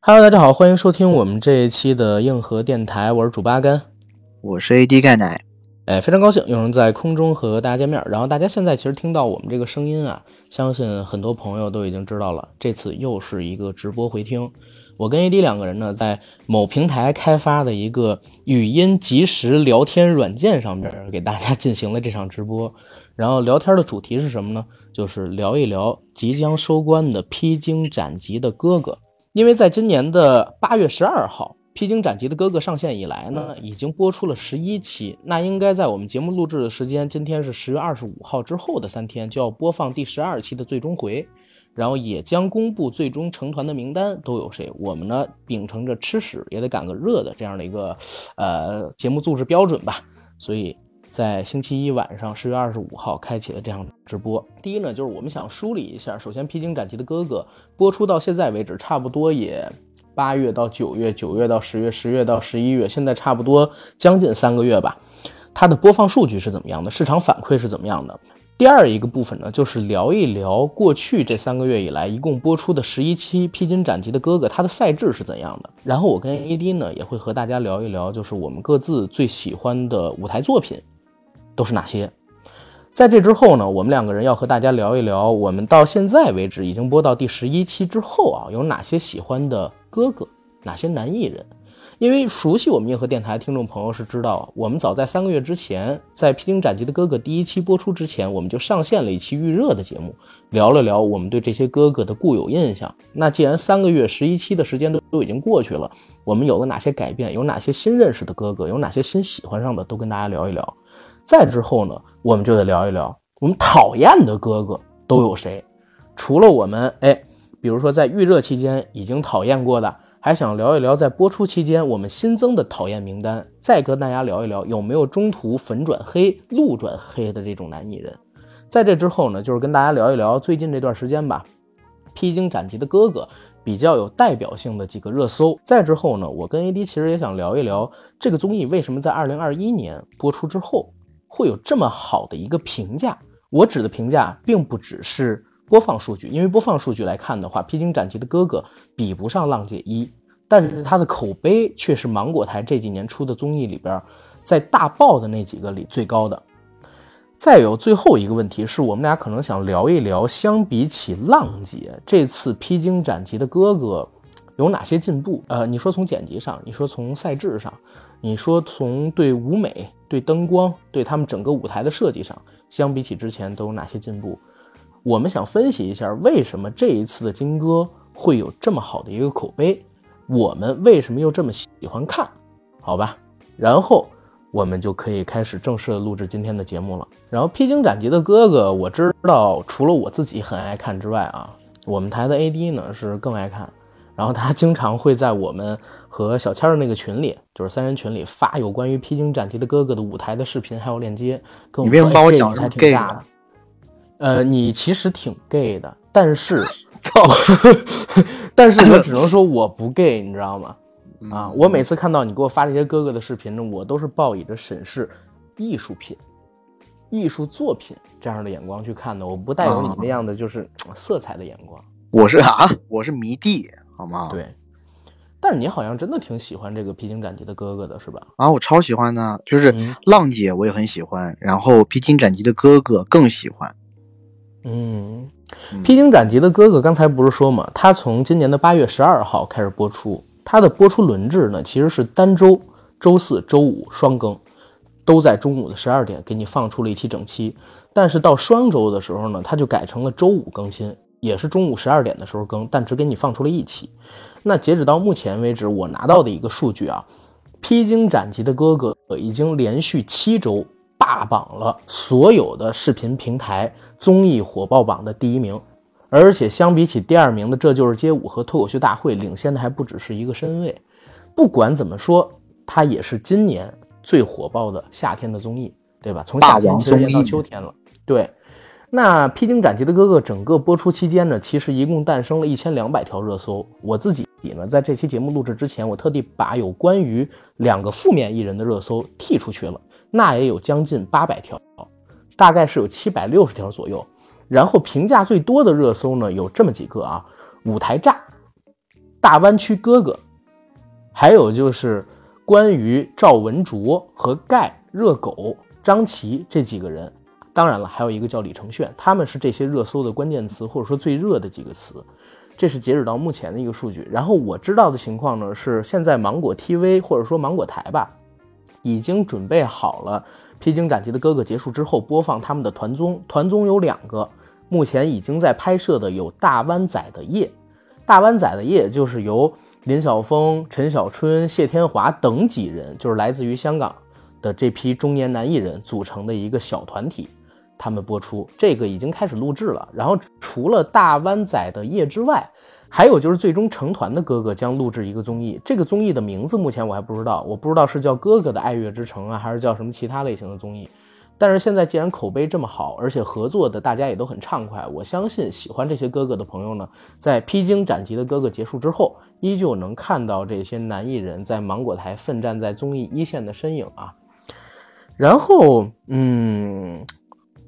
Hello，大家好，欢迎收听我们这一期的硬核电台，我是主八甘，我是 AD 钙奶，哎，非常高兴有人在空中和大家见面。然后大家现在其实听到我们这个声音啊，相信很多朋友都已经知道了，这次又是一个直播回听。我跟 AD 两个人呢，在某平台开发的一个语音即时聊天软件上面，给大家进行了这场直播。然后聊天的主题是什么呢？就是聊一聊即将收官的《披荆斩棘的哥哥》。因为在今年的八月十二号，《披荆斩棘的哥哥》上线以来呢，已经播出了十一期。那应该在我们节目录制的时间，今天是十月二十五号之后的三天，就要播放第十二期的最终回，然后也将公布最终成团的名单都有谁。我们呢，秉承着吃屎也得赶个热的这样的一个呃节目录制标准吧，所以。在星期一晚上十月二十五号开启了这样的直播。第一呢，就是我们想梳理一下，首先《披荆斩棘的哥哥》播出到现在为止，差不多也八月到九月，九月到十月，十月到十一月，现在差不多将近三个月吧。它的播放数据是怎么样的？市场反馈是怎么样的？第二一个部分呢，就是聊一聊过去这三个月以来一共播出的十一期《披荆斩棘的哥哥》，它的赛制是怎样的？然后我跟 AD 呢也会和大家聊一聊，就是我们各自最喜欢的舞台作品。都是哪些？在这之后呢，我们两个人要和大家聊一聊，我们到现在为止已经播到第十一期之后啊，有哪些喜欢的哥哥，哪些男艺人？因为熟悉我们硬核电台的听众朋友是知道，我们早在三个月之前，在《披荆斩棘的哥哥》第一期播出之前，我们就上线了一期预热的节目，聊了聊我们对这些哥哥的固有印象。那既然三个月十一期的时间都都已经过去了，我们有了哪些改变？有哪些新认识的哥哥？有哪些新喜欢上的？都跟大家聊一聊。再之后呢，我们就得聊一聊我们讨厌的哥哥都有谁。除了我们，哎，比如说在预热期间已经讨厌过的，还想聊一聊在播出期间我们新增的讨厌名单。再跟大家聊一聊有没有中途粉转黑、路转黑的这种男艺人。在这之后呢，就是跟大家聊一聊最近这段时间吧，披荆斩棘的哥哥比较有代表性的几个热搜。再之后呢，我跟 AD 其实也想聊一聊这个综艺为什么在二零二一年播出之后。会有这么好的一个评价，我指的评价并不只是播放数据，因为播放数据来看的话，《披荆斩棘的哥哥》比不上《浪姐一》，但是它的口碑却是芒果台这几年出的综艺里边，在大爆的那几个里最高的。再有最后一个问题是我们俩可能想聊一聊，相比起《浪姐》，这次《披荆斩棘的哥哥》。有哪些进步？呃，你说从剪辑上，你说从赛制上，你说从对舞美、对灯光、对他们整个舞台的设计上，相比起之前都有哪些进步？我们想分析一下，为什么这一次的金歌会有这么好的一个口碑？我们为什么又这么喜欢看？好吧，然后我们就可以开始正式的录制今天的节目了。然后《披荆斩棘的哥哥》，我知道除了我自己很爱看之外啊，我们台的 AD 呢是更爱看。然后他经常会在我们和小千儿那个群里，就是三人群里发有关于《披荆斩棘的哥哥》的舞台的视频，还有链接。你为什么把我讲成 gay 的？呃，你其实挺 gay 的，但是，但是我只能说我不 gay，你知道吗？啊，我每次看到你给我发这些哥哥的视频呢，我都是抱以着审视艺术品、艺术作品这样的眼光去看的，我不带有你那样的就是色彩的眼光。我是啊，我是迷弟。好吗？对，但是你好像真的挺喜欢这个披荆斩棘的哥哥的，是吧？啊，我超喜欢的，就是浪姐我也很喜欢，然后披荆斩棘的哥哥更喜欢。嗯，披荆斩棘的哥哥刚才不是说嘛，他从今年的八月十二号开始播出，他的播出轮制呢其实是单周，周四周五双更，都在中午的十二点给你放出了一期整期，但是到双周的时候呢，他就改成了周五更新。也是中午十二点的时候更，但只给你放出了一期。那截止到目前为止，我拿到的一个数据啊，《披荆斩棘的哥哥》已经连续七周霸榜了所有的视频平台综艺火爆榜的第一名，而且相比起第二名的《这就是街舞》和《脱口秀大会》，领先的还不只是一个身位。不管怎么说，它也是今年最火爆的夏天的综艺，对吧？从夏天其实到秋天了，对。那《披荆斩棘的哥哥》整个播出期间呢，其实一共诞生了一千两百条热搜。我自己呢，在这期节目录制之前，我特地把有关于两个负面艺人的热搜剔出去了，那也有将近八百条，大概是有七百六十条左右。然后评价最多的热搜呢，有这么几个啊：舞台炸、大湾区哥哥，还有就是关于赵文卓和盖热狗张琪这几个人。当然了，还有一个叫李承铉，他们是这些热搜的关键词，或者说最热的几个词。这是截止到目前的一个数据。然后我知道的情况呢，是现在芒果 TV 或者说芒果台吧，已经准备好了《披荆斩棘的哥哥》结束之后播放他们的团综。团综有两个，目前已经在拍摄的有《大湾仔的夜》，《大湾仔的夜》就是由林晓峰、陈小春、谢天华等几人，就是来自于香港的这批中年男艺人组成的一个小团体。他们播出这个已经开始录制了，然后除了大湾仔的夜之外，还有就是最终成团的哥哥将录制一个综艺，这个综艺的名字目前我还不知道，我不知道是叫哥哥的爱乐之城啊，还是叫什么其他类型的综艺。但是现在既然口碑这么好，而且合作的大家也都很畅快，我相信喜欢这些哥哥的朋友呢，在披荆斩棘的哥哥结束之后，依旧能看到这些男艺人在芒果台奋战在综艺一线的身影啊。然后，嗯。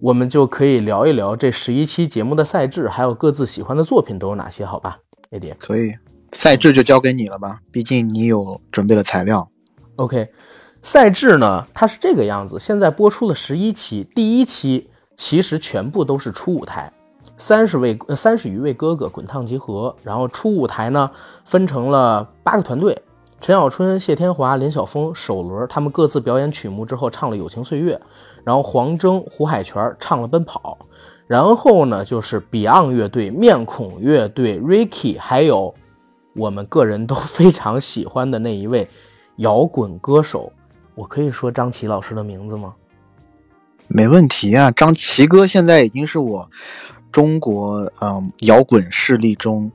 我们就可以聊一聊这十一期节目的赛制，还有各自喜欢的作品都有哪些？好吧，AD 可以，赛制就交给你了吧，毕竟你有准备了材料。OK，赛制呢，它是这个样子。现在播出了十一期，第一期其实全部都是初舞台，三十位三十余位哥哥滚烫集合，然后初舞台呢分成了八个团队。陈小春、谢天华、林晓峰首轮，他们各自表演曲目之后唱了《友情岁月》，然后黄征、胡海泉唱了《奔跑》，然后呢就是 Beyond 乐队、面孔乐队、Ricky，还有我们个人都非常喜欢的那一位摇滚歌手，我可以说张琪老师的名字吗？没问题啊，张琪哥现在已经是我中国嗯摇滚势力中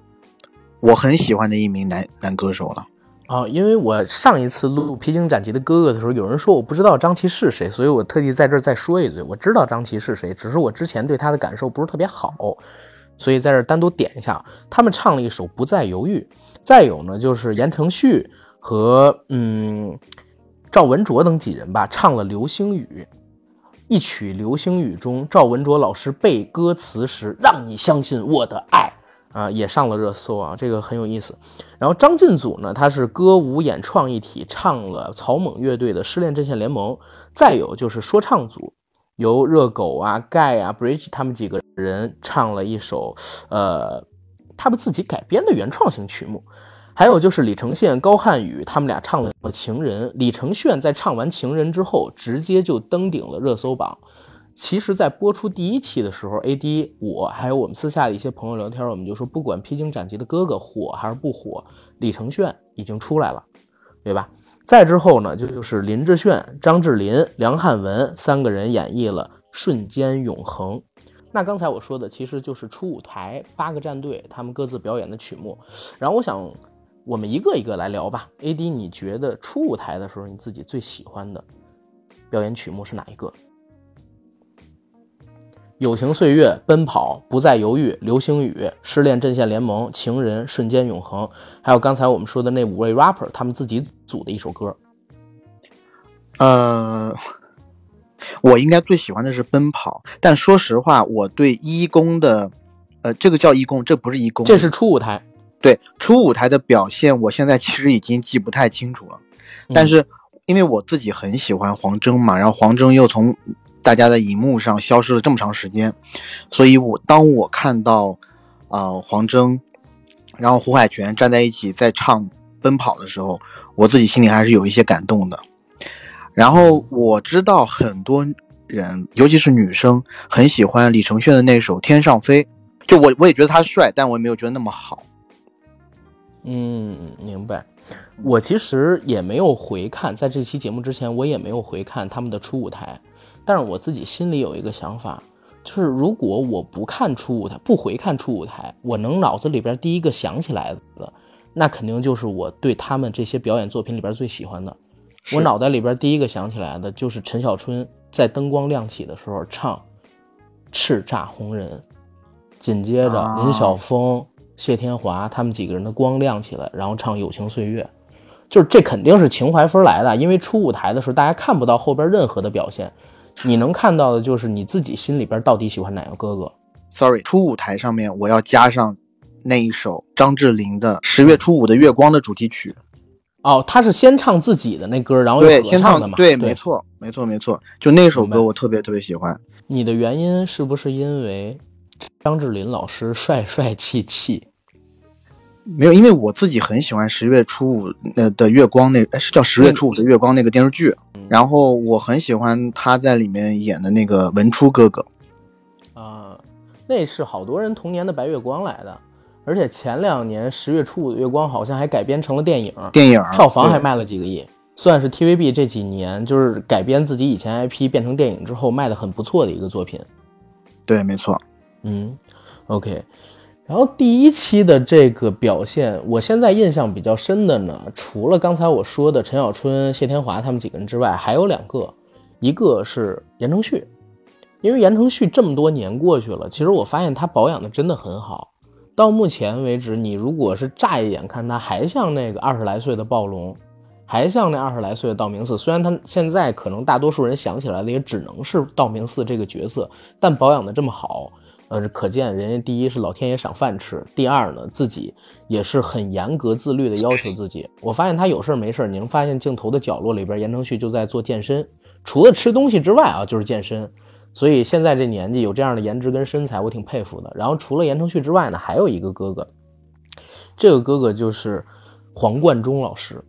我很喜欢的一名男男歌手了。啊，因为我上一次录《披荆斩棘的哥哥》的时候，有人说我不知道张琪是谁，所以我特地在这儿再说一嘴，我知道张琪是谁，只是我之前对他的感受不是特别好，所以在这儿单独点一下。他们唱了一首《不再犹豫》，再有呢就是言承旭和嗯赵文卓等几人吧，唱了《流星雨》，一曲《流星雨》中赵文卓老师背歌词时，让你相信我的爱。啊，也上了热搜啊，这个很有意思。然后张晋组呢，他是歌舞演创一体，唱了草蜢乐队的《失恋阵线联盟》。再有就是说唱组，由热狗啊、盖啊、Bridge 他们几个人唱了一首，呃，他们自己改编的原创型曲目。还有就是李承铉、高瀚宇他们俩唱了《情人》。李承铉在唱完《情人》之后，直接就登顶了热搜榜。其实，在播出第一期的时候，AD 我还有我们私下的一些朋友聊天，我们就说，不管《披荆斩棘的哥哥》火还是不火，李承铉已经出来了，对吧？再之后呢，就就是林志炫、张智霖、梁汉文三个人演绎了《瞬间永恒》。那刚才我说的，其实就是初舞台八个战队他们各自表演的曲目。然后我想，我们一个一个来聊吧。AD，你觉得初舞台的时候，你自己最喜欢的表演曲目是哪一个？友情岁月，奔跑，不再犹豫，流星雨，失恋阵线联盟，情人，瞬间永恒，还有刚才我们说的那五位 rapper 他们自己组的一首歌。呃，我应该最喜欢的是奔跑，但说实话，我对一公的，呃，这个叫一公，这不是一公，这是初舞台。对，初舞台的表现，我现在其实已经记不太清楚了。但是因为我自己很喜欢黄征嘛，然后黄征又从。大家的荧幕上消失了这么长时间，所以我当我看到，呃，黄征，然后胡海泉站在一起在唱《奔跑》的时候，我自己心里还是有一些感动的。然后我知道很多人，尤其是女生，很喜欢李承铉的那首《天上飞》，就我我也觉得他帅，但我也没有觉得那么好。嗯，明白。我其实也没有回看，在这期节目之前，我也没有回看他们的初舞台。但是我自己心里有一个想法，就是如果我不看初舞台，不回看初舞台，我能脑子里边第一个想起来的，那肯定就是我对他们这些表演作品里边最喜欢的。我脑袋里边第一个想起来的就是陈小春在灯光亮起的时候唱《叱咤红人》，紧接着林晓峰、谢天华他们几个人的光亮起来，然后唱《友情岁月》，就是这肯定是情怀分来的，因为初舞台的时候大家看不到后边任何的表现。你能看到的就是你自己心里边到底喜欢哪个哥哥。Sorry，初舞台上面我要加上那一首张智霖的《十月初五的月光》的主题曲。哦，他是先唱自己的那歌，然后又，先唱的嘛？对，没错，没错，没错，就那首歌我特别特别喜欢。你的原因是不是因为张智霖老师帅帅气气？没有，因为我自己很喜欢十月初五呃的月光那，哎是叫十月初五的月光那个电视剧，然后我很喜欢他在里面演的那个文初哥哥。啊，那是好多人童年的白月光来的。而且前两年十月初五的月光好像还改编成了电影，电影票房还卖了几个亿，算是 TVB 这几年就是改编自己以前 IP 变成电影之后卖的很不错的一个作品。对，没错。嗯，OK。然后第一期的这个表现，我现在印象比较深的呢，除了刚才我说的陈小春、谢天华他们几个人之外，还有两个，一个是言承旭，因为言承旭这么多年过去了，其实我发现他保养的真的很好。到目前为止，你如果是乍一眼看他，还像那个二十来岁的暴龙，还像那二十来岁的道明寺。虽然他现在可能大多数人想起来的也只能是道明寺这个角色，但保养的这么好，呃，可见人家第一是老天爷赏饭吃，第二呢自己也是很严格自律的要求自己。我发现他有事没事，你能发现镜头的角落里边，言承旭就在做健身，除了吃东西之外啊，就是健身。所以现在这年纪有这样的颜值跟身材，我挺佩服的。然后除了言承旭之外呢，还有一个哥哥，这个哥哥就是黄贯中老师。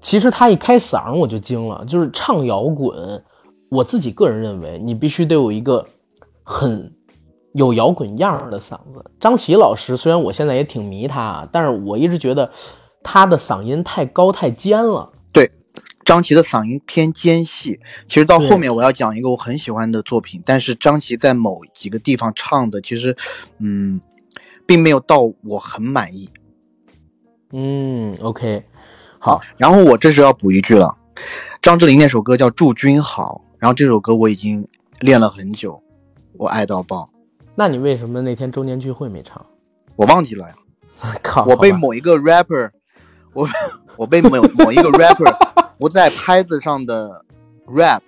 其实他一开嗓我就惊了，就是唱摇滚，我自己个人认为你必须得有一个很有摇滚样的嗓子。张琪老师虽然我现在也挺迷他，但是我一直觉得他的嗓音太高太尖了。对张琪的嗓音偏尖细，其实到后面我要讲一个我很喜欢的作品，但是张琪在某几个地方唱的，其实，嗯，并没有到我很满意。嗯，OK，好，然后我这时要补一句了，张智霖那首歌叫《祝君好》，然后这首歌我已经练了很久，我爱到爆。那你为什么那天周年聚会没唱？我忘记了呀。靠，我被某一个 rapper，我 我被某某一个 rapper。不在拍子上的 rap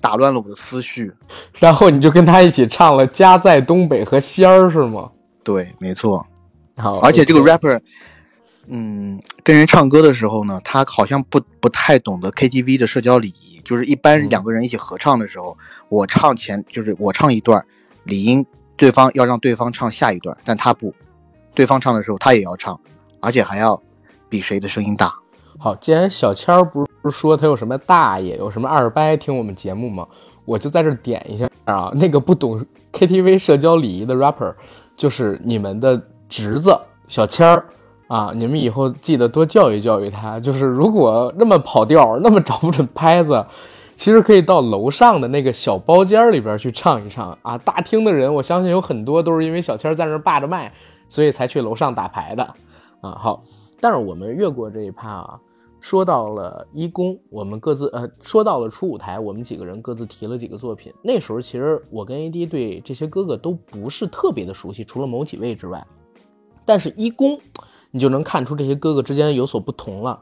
打乱了我的思绪，然后你就跟他一起唱了《家在东北》和《仙儿》是吗？对，没错。好，而且这个 rapper，嗯，跟人唱歌的时候呢，他好像不不太懂得 KTV 的社交礼仪，就是一般两个人一起合唱的时候，我唱前就是我唱一段，理应对方要让对方唱下一段，但他不，对方唱的时候他也要唱，而且还要比谁的声音大。好，既然小千儿不是说他有什么大爷，有什么二伯听我们节目吗？我就在这点一下啊，那个不懂 KTV 社交礼仪的 rapper，就是你们的侄子小千儿啊，你们以后记得多教育教育他。就是如果那么跑调，那么找不准拍子，其实可以到楼上的那个小包间里边去唱一唱啊。大厅的人，我相信有很多都是因为小千在那霸着麦，所以才去楼上打牌的啊。好，但是我们越过这一趴啊。说到了一公，我们各自呃，说到了初舞台，我们几个人各自提了几个作品。那时候其实我跟 AD 对这些哥哥都不是特别的熟悉，除了某几位之外。但是一公，你就能看出这些哥哥之间有所不同了。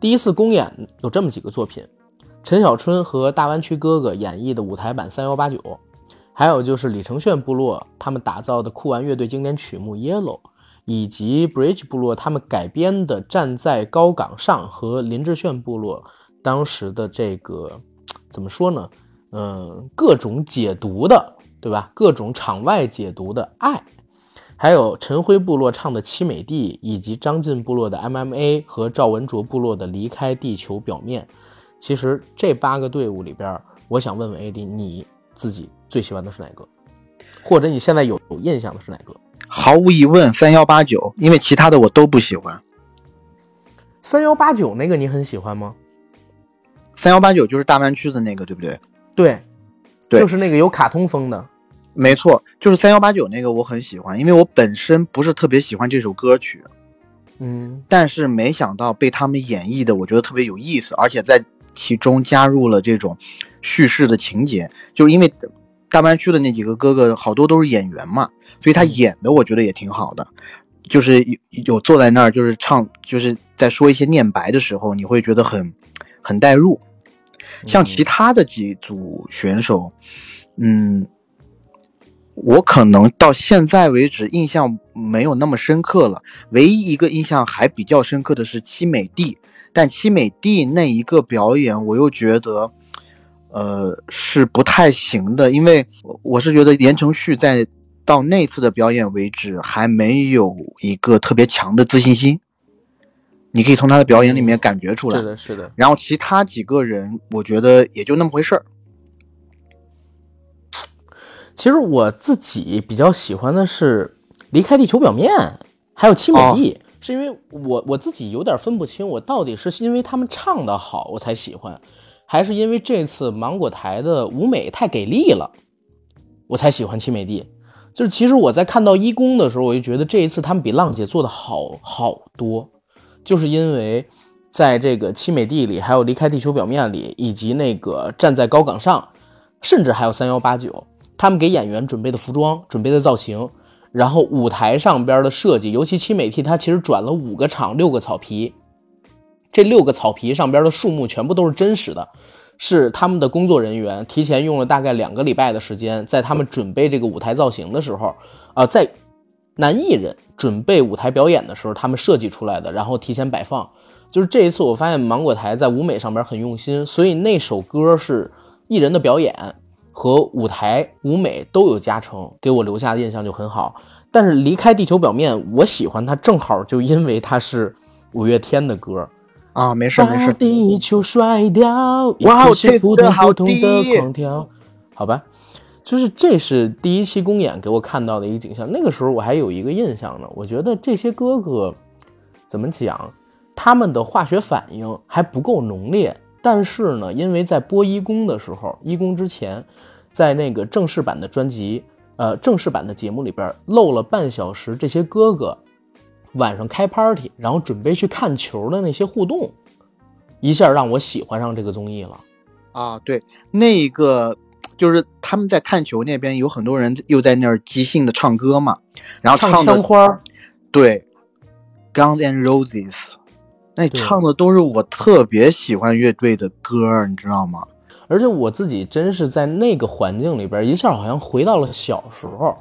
第一次公演有这么几个作品：陈小春和大湾区哥哥演绎的舞台版三幺八九，还有就是李承铉部落他们打造的酷玩乐队经典曲目 Yellow。以及 Bridge 部落他们改编的《站在高岗上》和林志炫部落当时的这个怎么说呢？嗯，各种解读的，对吧？各种场外解读的爱，还有陈辉部落唱的《凄美地》，以及张晋部落的 MMA 和赵文卓部落的《离开地球表面》。其实这八个队伍里边，我想问问 AD，你自己最喜欢的是哪个？或者你现在有有印象的是哪个？毫无疑问，三幺八九，因为其他的我都不喜欢。三幺八九那个你很喜欢吗？三幺八九就是大湾区的那个，对不对？对，对，就是那个有卡通风的。没错，就是三幺八九那个我很喜欢，因为我本身不是特别喜欢这首歌曲，嗯，但是没想到被他们演绎的，我觉得特别有意思，而且在其中加入了这种叙事的情节，就是因为。大湾区的那几个哥哥，好多都是演员嘛，所以他演的我觉得也挺好的，就是有有坐在那儿，就是唱，就是在说一些念白的时候，你会觉得很很带入。像其他的几组选手，嗯，我可能到现在为止印象没有那么深刻了。唯一一个印象还比较深刻的是七美帝，但七美帝那一个表演，我又觉得，呃，是不太行的，因为我是觉得言承旭在到那次的表演为止还没有一个特别强的自信心。你可以从他的表演里面感觉出来，是的，是的。然后其他几个人，我觉得也就那么回事儿。其实我自己比较喜欢的是离开地球表面，还有七美帝，是因为我我自己有点分不清，我到底是因为他们唱的好我才喜欢，还是因为这次芒果台的舞美太给力了，我才喜欢七美地。就是其实我在看到一公的时候，我就觉得这一次他们比浪姐做的好好多。就是因为，在这个七美地里，还有离开地球表面里，以及那个站在高岗上，甚至还有三幺八九，他们给演员准备的服装、准备的造型，然后舞台上边的设计，尤其七美替，它其实转了五个场，六个草皮，这六个草皮上边的树木全部都是真实的，是他们的工作人员提前用了大概两个礼拜的时间，在他们准备这个舞台造型的时候，啊，在。男艺人准备舞台表演的时候，他们设计出来的，然后提前摆放。就是这一次，我发现芒果台在舞美上边很用心，所以那首歌是艺人的表演和舞台舞美都有加成，给我留下的印象就很好。但是离开地球表面，我喜欢它，正好就因为它是五月天的歌啊，没事没事。地球甩掉，哇，这的好低，好吧。就是这是第一期公演给我看到的一个景象，那个时候我还有一个印象呢。我觉得这些哥哥怎么讲，他们的化学反应还不够浓烈。但是呢，因为在播一公的时候，一公之前，在那个正式版的专辑，呃，正式版的节目里边漏了半小时，这些哥哥晚上开 party，然后准备去看球的那些互动，一下让我喜欢上这个综艺了。啊，对，那个。就是他们在看球那边有很多人又在那儿即兴的唱歌嘛，然后唱的花对，Guns and Roses，那唱的都是我特别喜欢乐队的歌，你知道吗？而且我自己真是在那个环境里边，一下好像回到了小时候，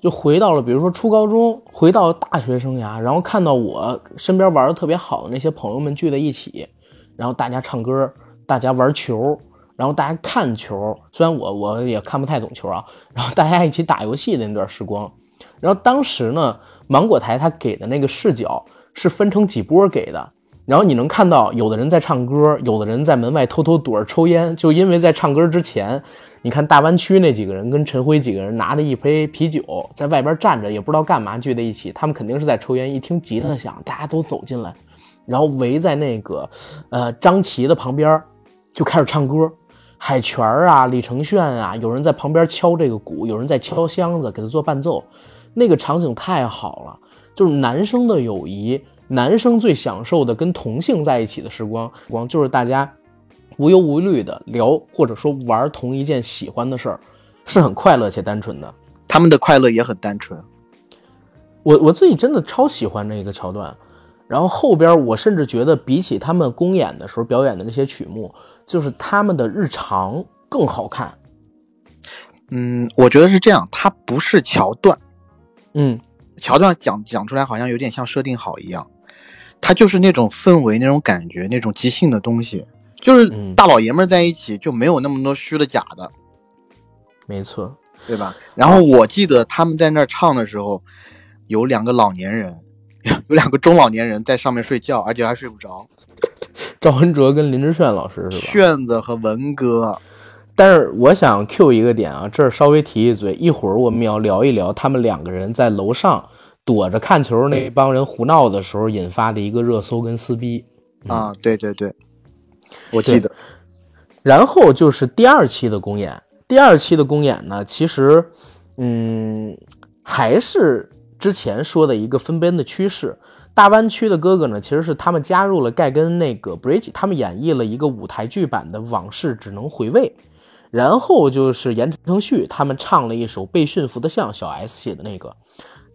就回到了比如说初高中，回到大学生涯，然后看到我身边玩的特别好的那些朋友们聚在一起，然后大家唱歌，大家玩球。然后大家看球，虽然我我也看不太懂球啊。然后大家一起打游戏的那段时光，然后当时呢，芒果台它给的那个视角是分成几波给的。然后你能看到，有的人在唱歌，有的人在门外偷偷躲着抽烟。就因为在唱歌之前，你看大湾区那几个人跟陈辉几个人拿着一杯啤酒在外边站着，也不知道干嘛，聚在一起，他们肯定是在抽烟。一听吉他响，大家都走进来，然后围在那个呃张琪的旁边，就开始唱歌。海泉啊，李承铉啊，有人在旁边敲这个鼓，有人在敲箱子给他做伴奏，那个场景太好了。就是男生的友谊，男生最享受的跟同性在一起的时光，光就是大家无忧无虑的聊，或者说玩同一件喜欢的事儿，是很快乐且单纯的。他们的快乐也很单纯。我我自己真的超喜欢那个桥段。然后后边我甚至觉得，比起他们公演的时候表演的那些曲目，就是他们的日常更好看。嗯，我觉得是这样，它不是桥段，嗯，桥段讲讲出来好像有点像设定好一样，它就是那种氛围、那种感觉、那种即兴的东西，就是大老爷们在一起就没有那么多虚的假的，没错，对吧？然后我记得他们在那儿唱的时候，有两个老年人。有两个中老年人在上面睡觉，而且还睡不着。赵文卓跟林志炫老师是吧？炫子和文哥。但是我想 Q 一个点啊，这儿稍微提一嘴，一会儿我们要聊一聊他们两个人在楼上躲着看球那帮人胡闹的时候引发的一个热搜跟撕逼啊。对对对，我记得。然后就是第二期的公演，第二期的公演呢，其实嗯还是。之前说的一个分边的趋势，大湾区的哥哥呢，其实是他们加入了盖跟那个 Bridge，他们演绎了一个舞台剧版的往事只能回味，然后就是言承旭他们唱了一首被驯服的象，小 S 写的那个，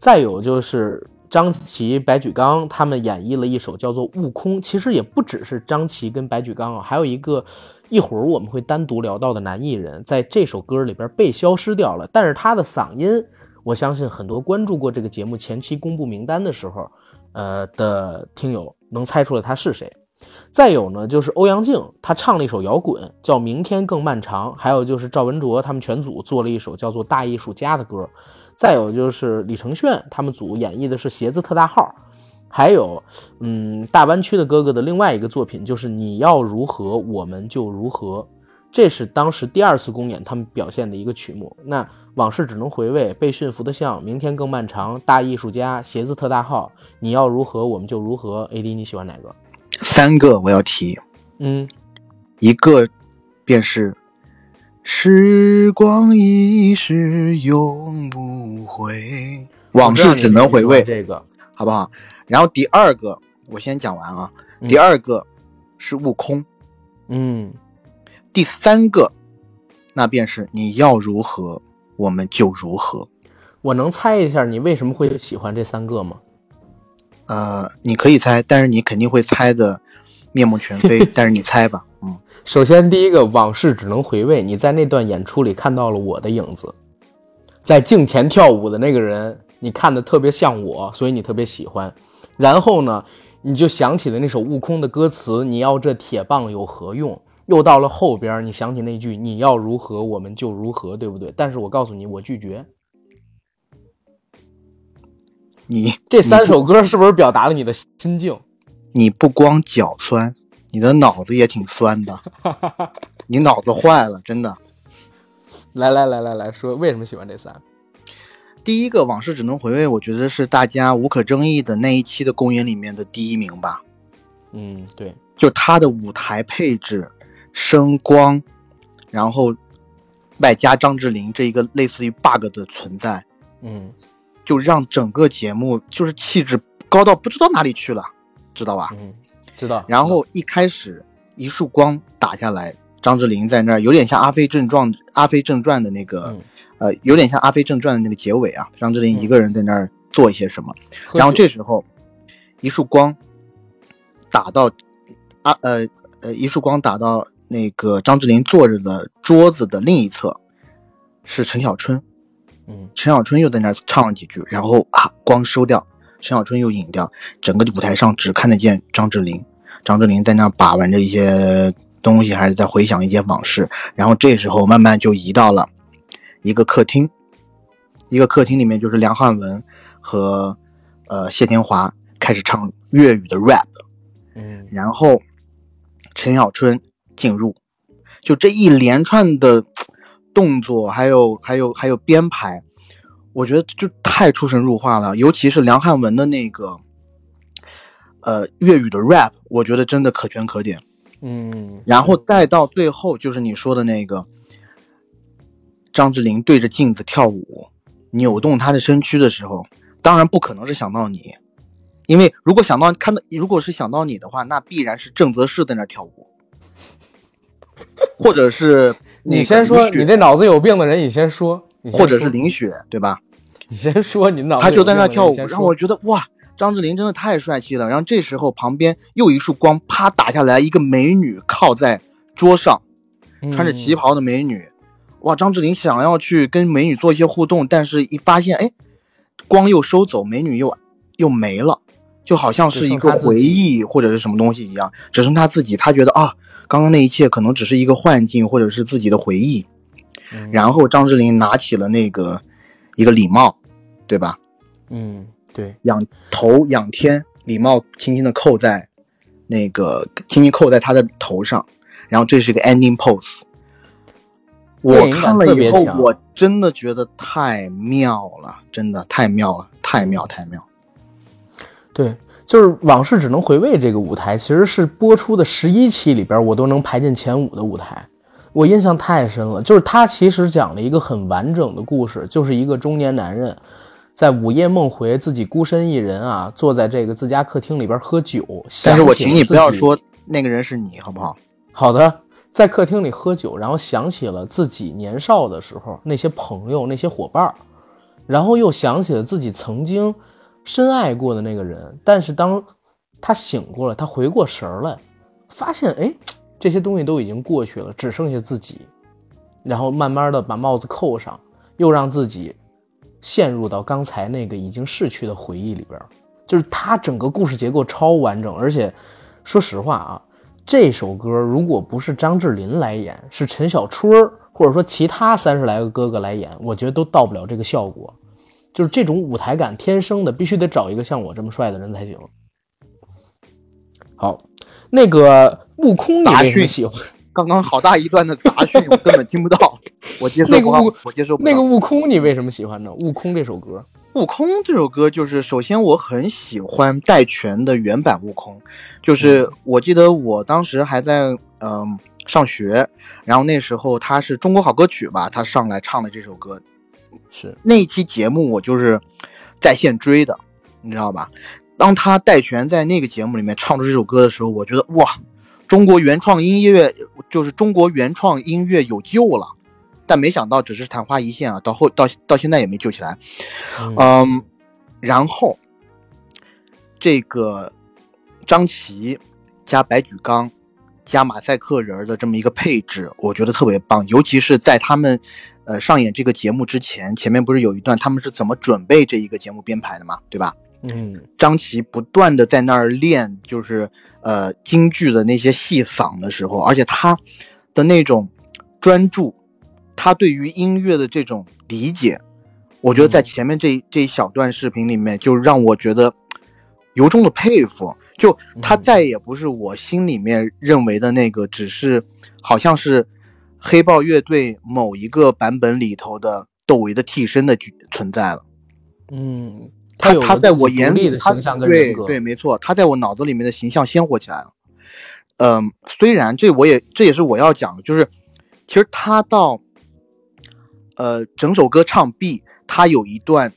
再有就是张琪、白举纲他们演绎了一首叫做《悟空》，其实也不只是张琪跟白举纲啊，还有一个一会儿我们会单独聊到的男艺人，在这首歌里边被消失掉了。但是他的嗓音，我相信很多关注过这个节目前期公布名单的时候，呃的听友能猜出来他是谁。再有呢，就是欧阳靖，他唱了一首摇滚，叫《明天更漫长》；还有就是赵文卓他们全组做了一首叫做《大艺术家》的歌；再有就是李承铉他们组演绎的是《鞋子特大号》；还有，嗯，大湾区的哥哥的另外一个作品就是《你要如何我们就如何》，这是当时第二次公演他们表现的一个曲目。那往事只能回味，被驯服的象，《明天更漫长》，大艺术家，《鞋子特大号》，你要如何我们就如何。AD 你喜欢哪个？三个我要提，嗯，一个便是时光一逝永不回，往事只能回味，这个好不好？然后第二个我先讲完啊，嗯第二个是悟空，嗯，第三个那便是你要如何我们就如何。我能猜一下你为什么会喜欢这三个吗？呃，你可以猜，但是你肯定会猜的面目全非。但是你猜吧，嗯，首先，第一个往事只能回味，你在那段演出里看到了我的影子，在镜前跳舞的那个人，你看的特别像我，所以你特别喜欢。然后呢，你就想起了那首《悟空》的歌词：“你要这铁棒有何用？”又到了后边，你想起那句“你要如何，我们就如何”，对不对？但是我告诉你，我拒绝。你这三首歌是不是表达了你的心境？你不光脚酸，你的脑子也挺酸的，你脑子坏了，真的。来来来来来说，为什么喜欢这三？第一个往事只能回味，我觉得是大家无可争议的那一期的公演里面的第一名吧。嗯，对，就他的舞台配置、声光，然后外加张智霖这一个类似于 bug 的存在，嗯，就让整个节目就是气质高到不知道哪里去了，知道吧？嗯，知道。然后一开始一束光打下来，张智霖在那儿有点像《阿飞正传》《阿飞正传》的那个，嗯呃，有点像《阿飞正传》的那个结尾啊，张智霖一个人在那儿做一些什么。喝然后这时候，一束光打到啊呃呃一束光打到那个张智霖坐着的桌子的另一侧，是陈小春。嗯陈小春又在那儿唱了几句，然后啊光收掉，陈小春又隐掉，整个舞台上只看得见张智霖。张智霖在那儿把玩着一些东西，还是在回想一些往事。然后这时候慢慢就移到了一个客厅，一个客厅里面就是梁汉文和呃谢天华开始唱粤语的 rap，嗯然后陈小春进入，就这一连串的动作，还有还有还有编排，我觉得就太出神入化了。尤其是梁汉文的那个呃粤语的 rap，我觉得真的可圈可点。嗯，然后再到最后，就是你说的那个张智霖对着镜子跳舞，扭动他的身躯的时候，当然不可能是想到你，因为如果想到看到，如果是想到你的话，那必然是郑则仕在那跳舞，或者是那个你先说，你这脑子有病的人，你先说，或者是林雪，对吧？你先说，你脑子他就在那跳舞有病的人你，先说让我觉得哇，张智霖真的太帅气了。然后这时候旁边又一束光啪打下来，一个美女靠在桌上，穿着旗嗯袍的美女，哇！张智霖想要去跟美女做一些互动，但是一发现，哎，光又收走，美女又又没了，就好像是一个回忆或者是什么东西一样，只剩他自己。他觉得啊，刚刚那一切可能只是一个幻境，或者是自己的回忆。嗯然后张智霖拿起了那个一个礼帽，对吧？嗯，对，仰头仰天，礼帽轻轻的扣在那个轻轻扣在他的头上，然后这是个 ending pose。我看了以后，我真的觉得太妙了，真的太妙了，太妙太妙。对，就是《往事只能回味》这个舞台，其实是播出的十一期里边，我都能排进前五的舞台，我印象太深了。就是他其实讲了一个很完整的故事，就是一个中年男人在午夜梦回，自己孤身一人啊，坐在这个自家客厅里边喝酒。但是我请你不要说那个人是你，好不好？好的，在客厅里喝酒，然后想起了自己年少的时候那些朋友、那些伙伴儿，然后又想起了自己曾经深爱过的那个人，但是当他醒过来，他回过神儿来，发现哎，这些东西都已经过去了，只剩下自己，然后慢慢的把帽子扣上，又让自己陷入到刚才那个已经逝去的回忆里边。就是他整个故事结构超完整，而且说实话啊，这首歌如果不是张智霖来演，是陈小春或者说其他三十来个哥哥来演，我觉得都到不了这个效果。就是这种舞台感天生的，必须得找一个像我这么帅的人才行。好，那个悟空，你为什么喜欢？刚刚好大一段的杂讯，我根本听不到。我接受那个悟，我接受那个悟空，你为什么喜欢呢？悟空这首歌。悟空这首歌就是，首先我很喜欢戴荃的原版悟空，就是我记得我当时还在嗯上学，然后那时候他是中国好歌曲吧，他上来唱的这首歌，是那一期节目我就是在线追的，你知道吧？当他戴荃在那个节目里面唱出这首歌的时候，我觉得哇，中国原创音乐就是中国原创音乐有救了。但没想到只是昙花一现啊，到后到到现在也没救起来。嗯，然后这个张琪加白举纲加马赛克人的这么一个配置，我觉得特别棒。尤其是在他们呃上演这个节目之前，前面不是有一段他们是怎么准备这一个节目编排的嘛，对吧？嗯，张琪不断的在那儿练，就是呃京剧的那些戏嗓的时候，而且他的那种专注。他对于音乐的这种理解，我觉得在前面这这一小段视频里面，就让我觉得由衷的佩服。就他再也不是我心里面认为的那个，只是好像是黑豹乐队某一个版本里头的窦唯的替身的存在了。嗯，他他在我眼里，他对对，没错，他在我脑子里面的形象鲜活起来了。嗯，虽然这我也这也是我要讲的，就是其实他到。呃，整首歌唱毕，他有一段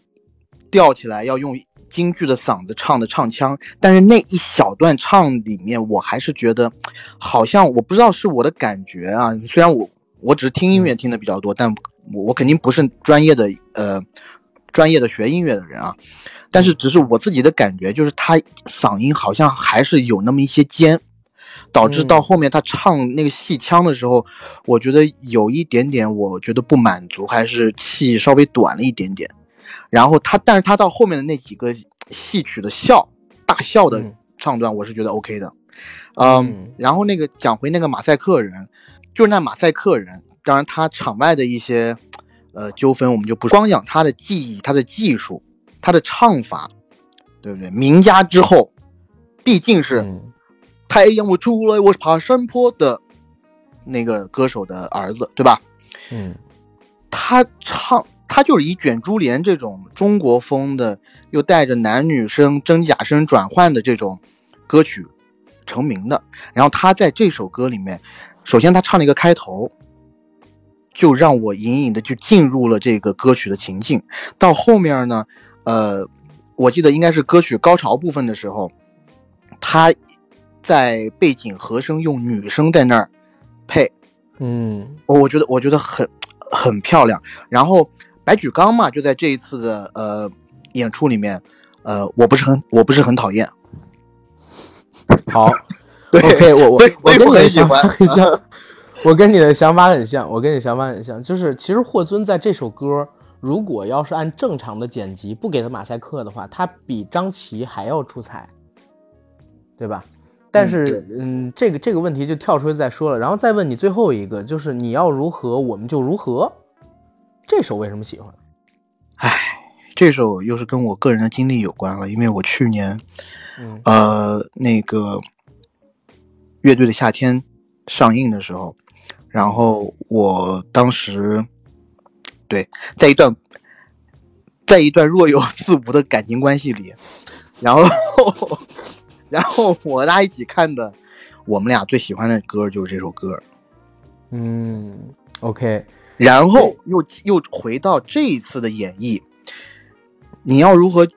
吊起来要用京剧的嗓子唱的唱腔，但是那一小段唱里面，我还是觉得好像我不知道是我的感觉啊。虽然我我只是听音乐听的比较多，但我我肯定不是专业的呃专业的学音乐的人啊。但是只是我自己的感觉，就是他嗓音好像还是有那么一些尖。导致到后面他唱那个戏腔的时候，我觉得有一点点，我觉得不满足，还是气稍微短了一点点。然后他，但是他到后面的那几个戏曲的笑大笑的唱段，我是觉得 OK 的。嗯，然后那个讲回那个马赛克人，就是那马赛克人，当然他场外的一些呃纠纷，我们就不光讲他的技艺、他的技术、他的唱法，对不对？名家之后，毕竟是。太阳我出来，我爬山坡的那个歌手的儿子，对吧？嗯，他唱，他就是以卷珠帘这种中国风的，又带着男女生真假声转换的这种歌曲成名的。然后他在这首歌里面，首先他唱了一个开头，就让我隐隐的就进入了这个歌曲的情境。到后面呢，呃，我记得应该是歌曲高潮部分的时候，他。在背景和声用女声在那儿配，嗯，我觉得我觉得很很漂亮。然后白举纲嘛，就在这一次的呃演出里面，呃，我不是很我不是很讨厌。好，OK，我我我跟你的想法很像，我跟你的想法很像，我跟你想法很像，就是其实霍尊在这首歌，如果要是按正常的剪辑，不给他马赛克的话，他比张琪还要出彩，对吧？但是，嗯，这个这个问题就跳出去再说了，然后再问你最后一个，就是你要如何，我们就如何。这首为什么喜欢？唉，这首又是跟我个人的经历有关了，因为我去年，呃，那个乐队的夏天上映的时候，然后我当时，对，在一段，在一段若有似无的感情关系里，然后。然后我和他一起看的，我们俩最喜欢的歌就是这首歌。嗯，OK。然后又又回到这一次的演绎，你要如何，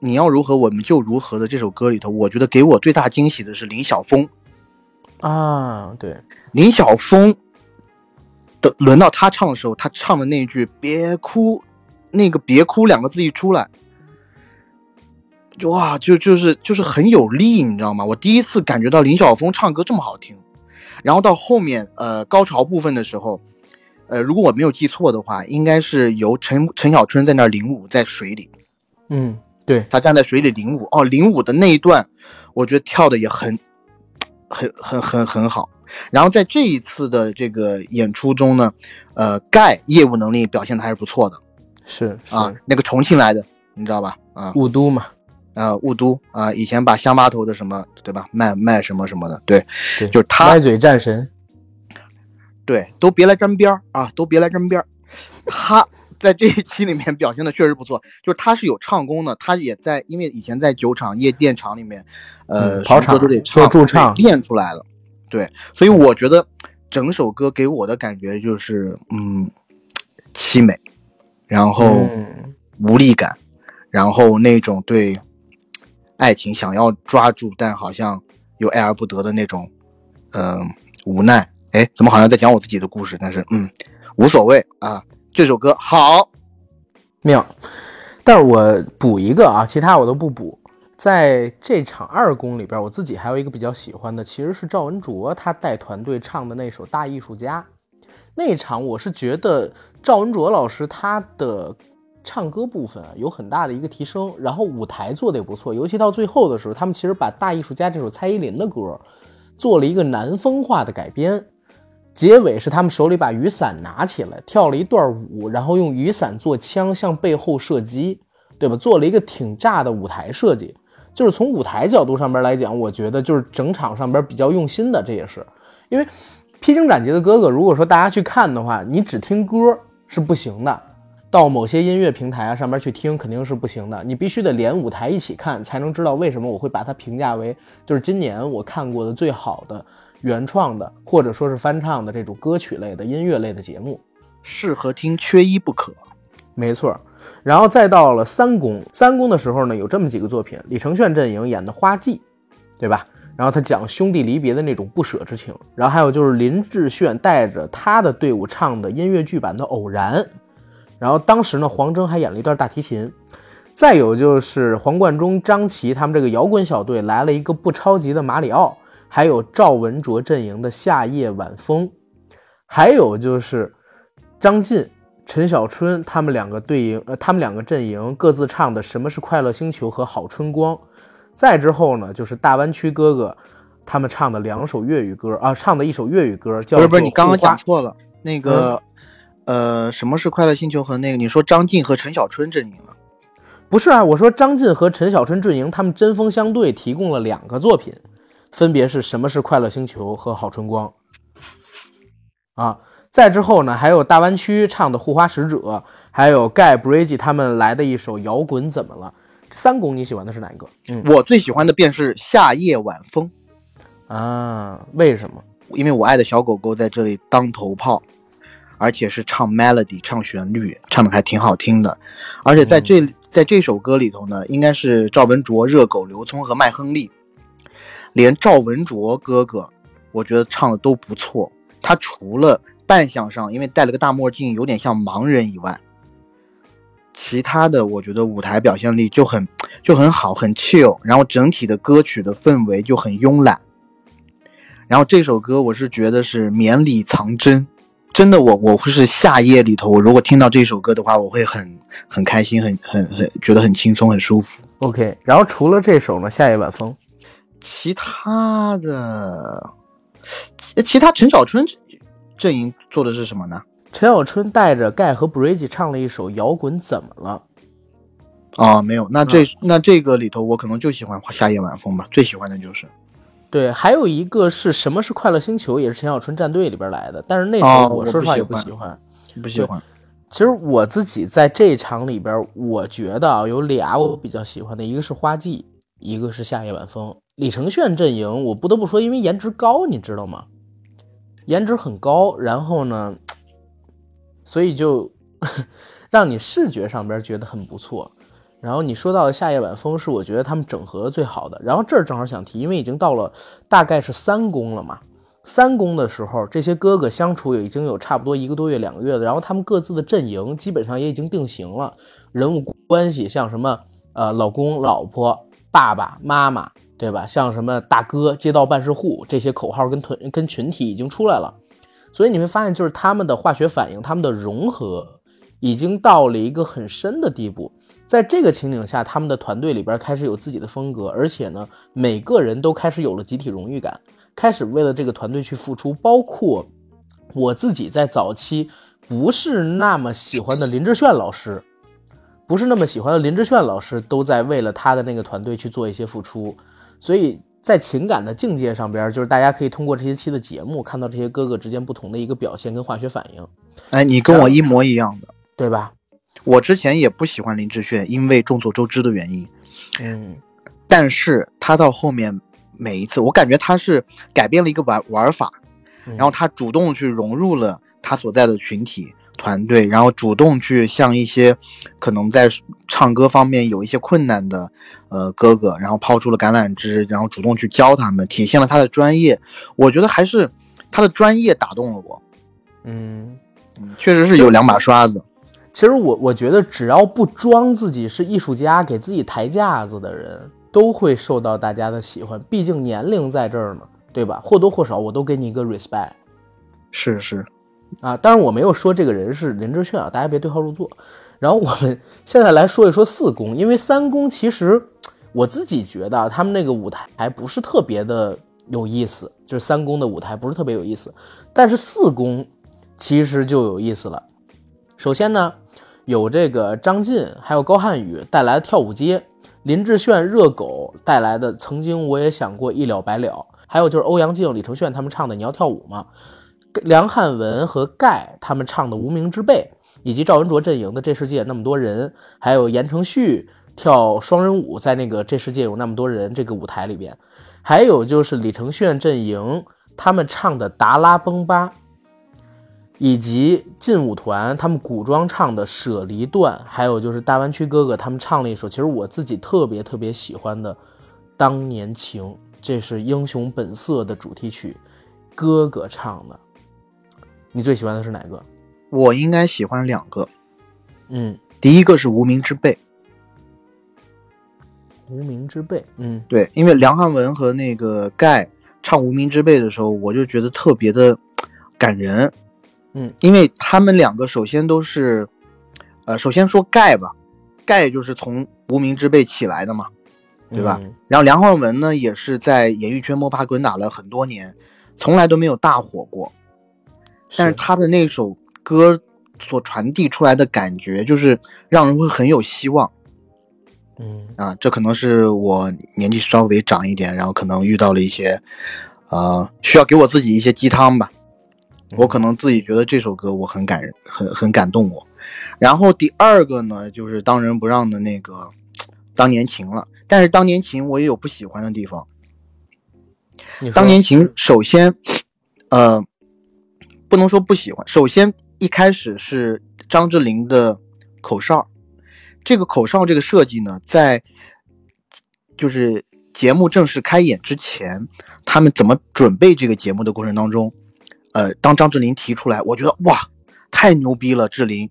你要如何，我们就如何的这首歌里头，我觉得给我最大惊喜的是林晓峰啊，对，林晓峰的轮到他唱的时候，他唱的那句“别哭”，那个“别哭”两个字一出来。就哇，就就是就是很有力，你知道吗？我第一次感觉到林晓峰唱歌这么好听。然后到后面，呃，高潮部分的时候，呃，如果我没有记错的话，应该是由陈陈小春在那儿领舞在水里。嗯，对，他站在水里领舞。哦，领舞的那一段，我觉得跳的也很，很很很很好。然后在这一次的这个演出中呢，呃，盖业务能力表现的还是不错的。是啊，那个重庆来的，你知道吧？啊，雾都嘛。啊，雾都啊，以前把乡巴头的什么，对吧？卖卖什么什么的，对，就是他。歪嘴战神。对，都别来沾边儿啊，都别来沾边儿。他在这一期里面表现的确实不错，就是他是有唱功的，他也在，因为以前在酒厂、夜店厂里面，呃，跑场都得做驻唱练出来了。对，所以我觉得整首歌给我的感觉就是，嗯，凄美，然后无力感，然后那种对。爱情想要抓住，但好像又爱而不得的那种，嗯，无奈。哎，怎么好像在讲我自己的故事？但是，嗯，无所谓啊。这首歌好，妙。但是我补一个啊，其他我都不补。在这场二公里边，我自己还有一个比较喜欢的，其实是赵文卓他带团队唱的那首《大艺术家》。那场我是觉得赵文卓老师他的。唱歌部分有很大的一个提升，然后舞台做的也不错，尤其到最后的时候，他们其实把《大艺术家》这首蔡依林的歌做了一个南风化的改编。结尾是他们手里把雨伞拿起来跳了一段舞，然后用雨伞做枪向背后射击，对吧？做了一个挺炸的舞台设计，就是从舞台角度上边来讲，我觉得就是整场上边比较用心的。这也是因为《披荆斩棘的哥哥》，如果说大家去看的话，你只听歌是不行的。到某些音乐平台啊上面去听肯定是不行的，你必须得连舞台一起看，才能知道为什么我会把它评价为就是今年我看过的最好的原创的或者说是翻唱的这种歌曲类的音乐类的节目，适合听缺一不可。没错，然后再到了三公，三公的时候呢，有这么几个作品，李承铉阵营演的《花季》，对吧？然后他讲兄弟离别的那种不舍之情，然后还有就是林志炫带着他的队伍唱的音乐剧版的《偶然》。然后当时呢，黄征还演了一段大提琴，再有就是黄贯中、张琪他们这个摇滚小队来了一个不超级的马里奥，还有赵文卓阵营的夏夜晚风，还有就是张晋、陈小春他们两个队营，呃，他们两个阵营各自唱的《什么是快乐星球》和《好春光》，再之后呢，就是大湾区哥哥他们唱的两首粤语歌啊，唱的一首粤语歌叫不是不是，你刚刚讲错了，那个。呃，什么是快乐星球和那个？你说张晋和陈小春阵营了？不是啊，我说张晋和陈小春阵营，他们针锋相对，提供了两个作品，分别是什么是快乐星球和好春光。啊，再之后呢，还有大湾区唱的护花使者，还有盖 Bridge 他们来的一首摇滚怎么了？三公你喜欢的是哪一个？嗯，我最喜欢的便是夏夜晚风。啊，为什么？因为我爱的小狗狗在这里当头炮。而且是唱 melody，唱旋律，唱的还挺好听的。而且在这在这首歌里头呢，应该是赵文卓、热狗、刘聪和麦亨利，连赵文卓哥哥，我觉得唱的都不错。他除了扮相上，因为戴了个大墨镜，有点像盲人以外，其他的我觉得舞台表现力就很就很好，很 chill。然后整体的歌曲的氛围就很慵懒。然后这首歌我是觉得是绵里藏针。真的，我我会是夏夜里头，我如果听到这首歌的话，我会很很开心，很很很觉得很轻松，很舒服。OK，然后除了这首呢，《夏夜晚风》，其他的，其他陈小春阵营做的是什么呢？陈小春带着盖和 Bridge 唱了一首《摇滚怎么了》。哦，没有，那这那这个里头，我可能就喜欢《夏夜晚风》吧，最喜欢的就是。对，还有一个是什么是快乐星球，也是陈小春战队里边来的，但是那首我说实话也不喜欢，不喜欢。其实我自己在这场里边，我觉得啊，有俩我比较喜欢的，一个是花季，一个是夏夜晚风。李承铉阵营，我不得不说，因为颜值高，你知道吗？颜值很高，然后呢，所以就 让你视觉上边觉得很不错。然后你说到的夏夜晚风是我觉得他们整合的最好的。然后这儿正好想提，因为已经到了大概是三公了嘛。三公的时候，这些哥哥相处也已经有差不多一个多月、两个月的。然后他们各自的阵营基本上也已经定型了，人物关系像什么呃老公、老婆、爸爸妈妈，对吧？像什么大哥、街道办事户这些口号跟团跟群体已经出来了，所以你会发现，就是他们的化学反应、他们的融合已经到了一个很深的地步。在这个情景下，他们的团队里边开始有自己的风格，而且呢，每个人都开始有了集体荣誉感，开始为了这个团队去付出。包括我自己在早期不是那么喜欢的林志炫老师，不是那么喜欢的林志炫老师，都在为了他的那个团队去做一些付出。所以在情感的境界上边，就是大家可以通过这些期的节目看到这些哥哥之间不同的一个表现跟化学反应。哎，你跟我一模一样的，对吧？我之前也不喜欢林志炫，因为众所周知的原因。嗯，但是他到后面每一次，我感觉他是改变了一个玩玩法，然后他主动去融入了他所在的群体团队，然后主动去向一些可能在唱歌方面有一些困难的呃哥哥，然后抛出了橄榄枝，然后主动去教他们，体现了他的专业。我觉得还是他的专业打动了我。嗯，确实是有两把刷子。其实我我觉得，只要不装自己是艺术家，给自己抬架子的人，都会受到大家的喜欢。毕竟年龄在这儿呢，对吧？或多或少，我都给你一个 respect。是是，啊，当然我没有说这个人是林志炫啊，大家别对号入座。然后我们现在来说一说四公，因为三公其实我自己觉得他们那个舞台还不是特别的有意思，就是三公的舞台不是特别有意思，但是四公其实就有意思了。首先呢，有这个张晋还有高瀚宇带来的跳舞街，林志炫热狗带来的曾经我也想过一了百了，还有就是欧阳靖、李承铉他们唱的你要跳舞吗？梁汉文和盖他们唱的无名之辈，以及赵文卓阵营的这世界那么多人，还有言承旭跳双人舞在那个这世界有那么多人这个舞台里边，还有就是李承铉阵营他们唱的达拉崩吧。以及劲舞团他们古装唱的《舍离段》，还有就是大湾区哥哥他们唱了一首，其实我自己特别特别喜欢的《当年情》，这是《英雄本色》的主题曲，哥哥唱的。你最喜欢的是哪个？我应该喜欢两个。嗯，第一个是《无名之辈》。无名之辈，嗯，对，因为梁汉文和那个盖唱《无名之辈》的时候，我就觉得特别的感人。嗯，因为他们两个首先都是，呃，首先说盖吧，盖就是从无名之辈起来的嘛，对吧？然后梁汉文呢，也是在演艺圈摸爬滚打了很多年，从来都没有大火过，但是他的那首歌所传递出来的感觉，就是让人会很有希望。嗯啊，这可能是我年纪稍微长一点，然后可能遇到了一些，呃，需要给我自己一些鸡汤吧。我可能自己觉得这首歌我很感人，很很感动我。然后第二个呢，就是当仁不让的那个《当年情》了。但是《当年情》我也有不喜欢的地方。《当年情》首先，呃，不能说不喜欢。首先一开始是张智霖的口哨，这个口哨这个设计呢，在就是节目正式开演之前，他们怎么准备这个节目的过程当中。呃，当张智霖提出来，我觉得哇，太牛逼了，智霖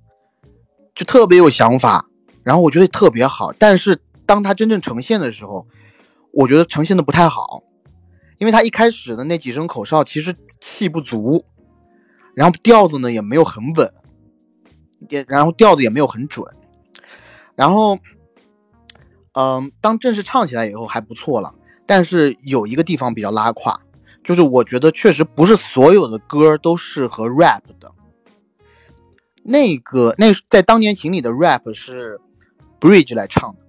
就特别有想法，然后我觉得特别好。但是当他真正呈现的时候，我觉得呈现的不太好，因为他一开始的那几声口哨其实气不足，然后调子呢也没有很稳，也然后调子也没有很准，然后，嗯，当正式唱起来以后还不错了，但是有一个地方比较拉胯。就是我觉得确实不是所有的歌都适合 rap 的。那个那在当年情里的 rap 是 Bridge 来唱的，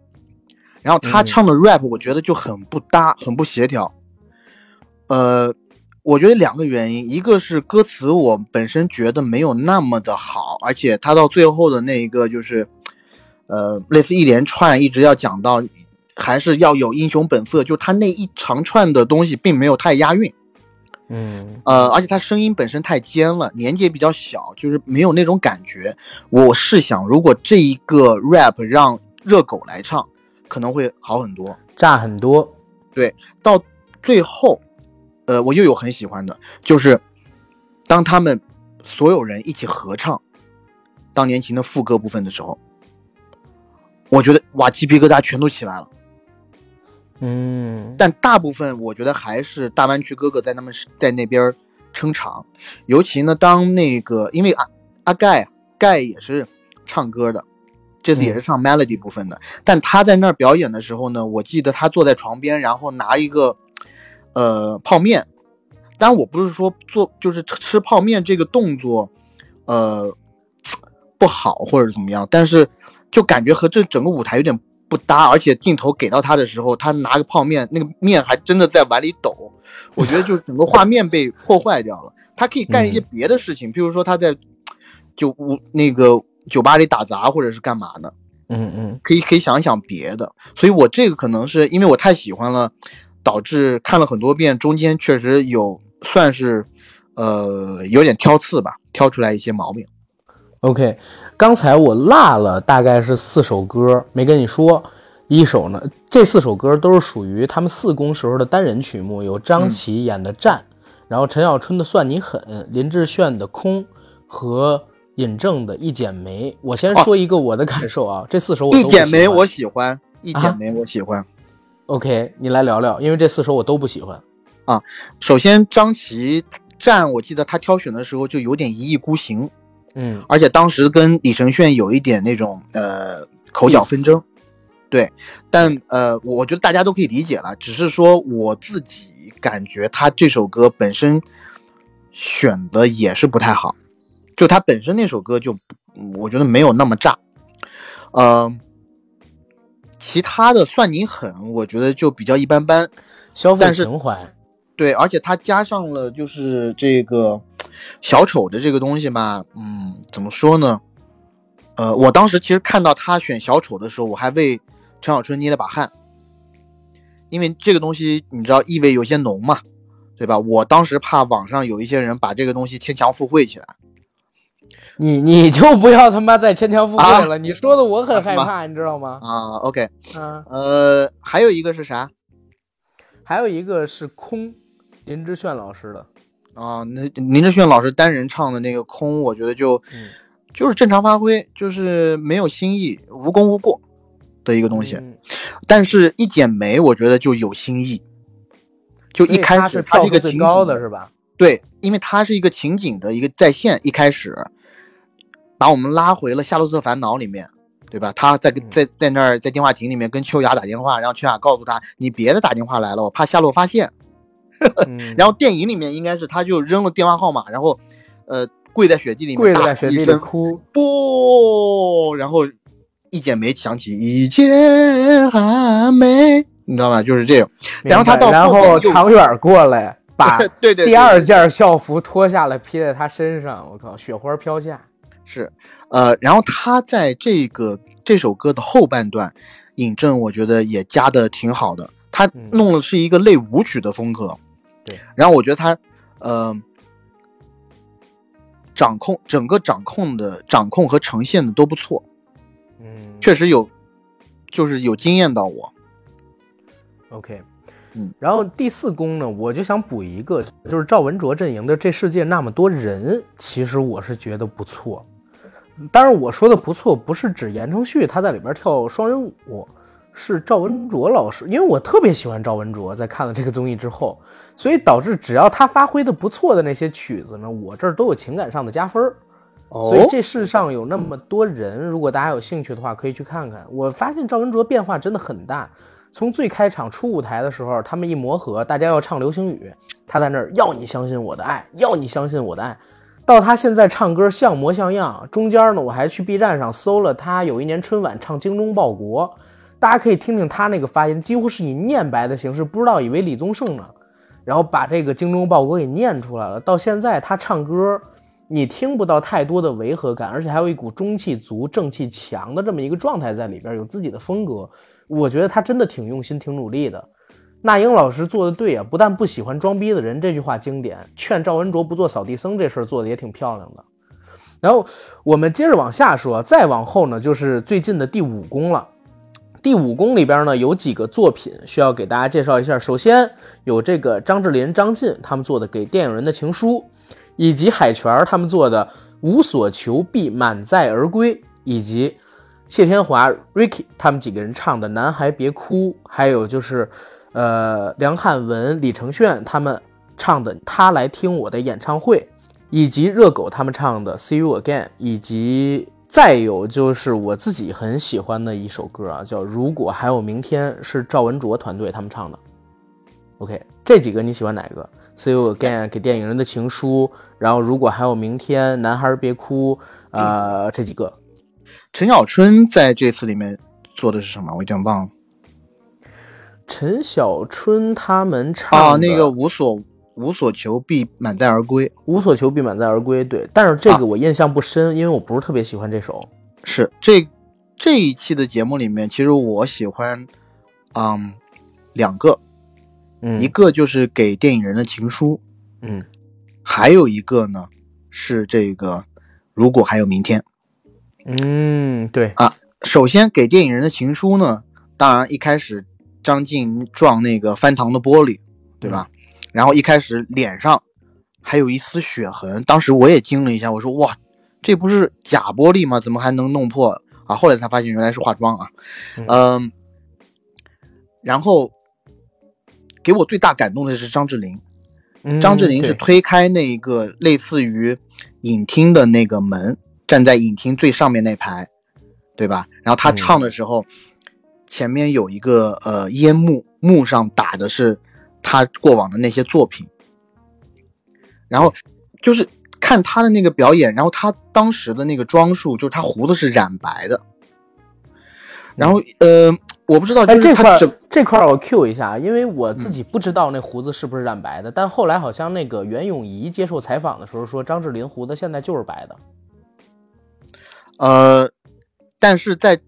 然后他唱的 rap 我觉得就很不搭，很不协调。呃，我觉得两个原因，一个是歌词我本身觉得没有那么的好，而且他到最后的那一个就是，呃，类似一连串一直要讲到，还是要有英雄本色，就他那一长串的东西并没有太押韵。嗯，呃，而且他声音本身太尖了，年纪也比较小，就是没有那种感觉。我是想，如果这一个 rap 让热狗来唱，可能会好很多，炸很多。对，到最后，呃，我又有很喜欢的，就是当他们所有人一起合唱《当年情》的副歌部分的时候，我觉得哇，鸡皮疙瘩全都起来了。嗯，但大部分我觉得还是大湾区哥哥在他们在那边撑场，尤其呢，当那个因为阿阿盖盖也是唱歌的，这次也是唱 melody 部分的，但他在那儿表演的时候呢，我记得他坐在床边，然后拿一个呃泡面，当然我不是说做就是吃泡面这个动作呃不好或者怎么样，但是就感觉和这整个舞台有点。不搭，而且镜头给到他的时候，他拿个泡面，那个面还真的在碗里抖，我觉得就是整个画面被破坏掉了。他可以干一些别的事情，比如说他在酒屋那个酒吧里打杂，或者是干嘛的。嗯嗯，可以可以想一想别的。所以我这个可能是因为我太喜欢了，导致看了很多遍，中间确实有算是呃有点挑刺吧，挑出来一些毛病。OK，刚才我落了大概是四首歌没跟你说，一首呢，这四首歌都是属于他们四公时候的单人曲目，有张琪演的《战》，然后陈小春的《算你狠》，林志炫的《空》和尹正的《一剪梅》。我先说一个我的感受啊，这四首我一剪梅我喜欢，一剪梅我喜欢。OK，你来聊聊，因为这四首我都不喜欢啊。首先张琪《战》，我记得他挑选的时候就有点一意孤行。嗯，而且当时跟李承铉有一点那种呃口角纷争，对，但呃，我觉得大家都可以理解了，只是说我自己感觉他这首歌本身选的也是不太好，就他本身那首歌就我觉得没有那么炸，呃，其他的算你狠，我觉得就比较一般般，消费情怀，对，而且他加上了就是这个。小丑的这个东西吧，嗯，怎么说呢？呃，我当时其实看到他选小丑的时候，我还为陈小春捏了把汗，因为这个东西你知道意味有些浓嘛，对吧？我当时怕网上有一些人把这个东西牵强附会起来，你你就不要他妈再牵强附会了，你说的我很害怕，你知道吗？啊，OK，啊，呃，还有一个是啥？还有一个是空，林志炫老师的。啊，那林志炫老师单人唱的那个空，我觉得就就是正常发挥，就是没有新意，无功无过的一个东西。但是，一剪梅，我觉得就有新意。就一开始，他是一个最高的是吧？对，因为它是一个情景的一个再现，一开始把我们拉回了《夏洛特烦恼》里面，对吧？他在在在那儿在电话亭里面跟秋雅打电话，然后秋雅告诉他：“你别再打电话来了，我怕夏洛发现。”然后电影里面应该是他就扔了电话号码，然后，呃，跪在雪地里面，跪在雪地里哭，不，然后一剪梅响起，一剪寒梅，你知道吗？就是这个。然后他到然后长远过来，把对对第二件校服脱下来披在他身上，我靠，雪花飘下。是，呃，然后他在这个这首歌的后半段，尹正我觉得也加的挺好的，他弄的是一个类舞曲的风格。对，然后我觉得他，呃，掌控整个掌控的掌控和呈现的都不错，嗯，确实有，就是有惊艳到我。OK，嗯，然后第四宫呢，我就想补一个，就是赵文卓阵营的《这世界那么多人》，其实我是觉得不错。当然，我说的不错，不是指言承旭他在里边跳双人舞。是赵文卓老师，因为我特别喜欢赵文卓，在看了这个综艺之后，所以导致只要他发挥的不错的那些曲子呢，我这儿都有情感上的加分儿。所以这世上有那么多人，如果大家有兴趣的话，可以去看看。我发现赵文卓变化真的很大，从最开场出舞台的时候，他们一磨合，大家要唱流行语，他在那儿要你相信我的爱，要你相信我的爱，到他现在唱歌像模像样。中间呢，我还去 B 站上搜了他有一年春晚唱《精忠报国》。大家可以听听他那个发音，几乎是以念白的形式，不知道以为李宗盛呢，然后把这个精忠报国给念出来了。到现在他唱歌，你听不到太多的违和感，而且还有一股中气足、正气强的这么一个状态在里边，有自己的风格。我觉得他真的挺用心、挺努力的。那英老师做的对啊，不但不喜欢装逼的人，这句话经典；劝赵文卓不做扫地僧这事儿做的也挺漂亮的。然后我们接着往下说，再往后呢，就是最近的第五宫了。第五宫里边呢有几个作品需要给大家介绍一下。首先有这个张智霖、张晋他们做的《给电影人的情书》，以及海泉他们做的《无所求必满载而归》，以及谢天华、Ricky 他们几个人唱的《男孩别哭》，还有就是呃梁汉文、李承铉他们唱的《他来听我的演唱会》，以及热狗他们唱的《See You Again》，以及再有就是我自己很喜欢的一首歌啊，叫《如果还有明天》，是赵文卓团队他们唱的。OK，这几个你喜欢哪个？See You Again 给电影人的情书，然后如果还有明天，男孩别哭，呃，这几个。陈小春在这次里面做的是什么？我有点忘了。陈小春他们唱啊，那个无所无所求必满载而归，无所求必满载而归。对，但是这个我印象不深，因为我不是特别喜欢这首。是这这一期的节目里面，其实我喜欢，嗯，两个，嗯，一个就是给电影人的情书，嗯，还有一个呢是这个如果还有明天。嗯，对啊，首先给电影人的情书呢，当然一开始张晋撞那个翻糖的玻璃，对吧？然后一开始脸上还有一丝血痕，当时我也惊了一下，我说哇，这不是假玻璃吗？怎么还能弄破啊？后来才发现原来是化妆啊，嗯。然后给我最大感动的是张智霖，张智霖是推开那个类似于影厅的那个门。站在影厅最上面那排，对吧？然后他唱的时候，前面有一个呃烟幕，幕上打的是他过往的那些作品。然后就是看他的那个表演，然后他当时的那个装束，就是他胡子是染白的。然后呃，我不知道，哎，这块这块我 Q 一下，因为我自己不知道那胡子是不是染白的，但后来好像那个袁咏仪接受采访的时候说，张智霖胡子现在就是白的。呃，但是在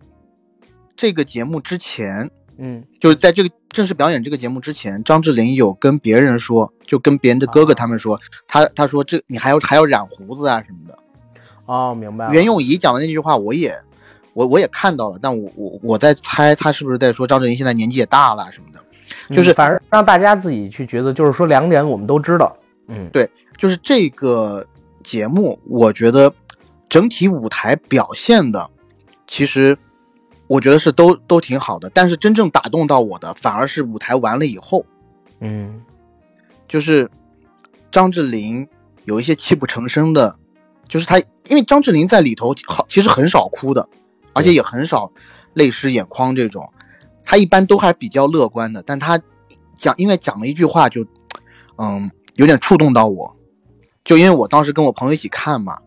这个节目之前，嗯，就是在这个正式表演这个节目之前，张智霖有跟别人说，就跟别人的哥哥他们说，他他说这你还要还要染胡子啊什么的。哦，明白。袁咏仪讲的那句话，我也我我也看到了，但我我我在猜他是不是在说张智霖现在年纪也大了什么的，就是反正让大家自己去觉得，就是说两点我们都知道。嗯，对，就是这个节目，我觉得。整体舞台表现的，其实我觉得是都都挺好的，但是真正打动到我的，反而是舞台完了以后，嗯，就是张智霖有一些泣不成声的，就是他，因为张智霖在里头好，其实很少哭的，而且也很少泪湿眼眶这种，他一般都还比较乐观的，但他讲，因为讲了一句话，就嗯，有点触动到我，就因为我当时跟我朋友一起看嘛。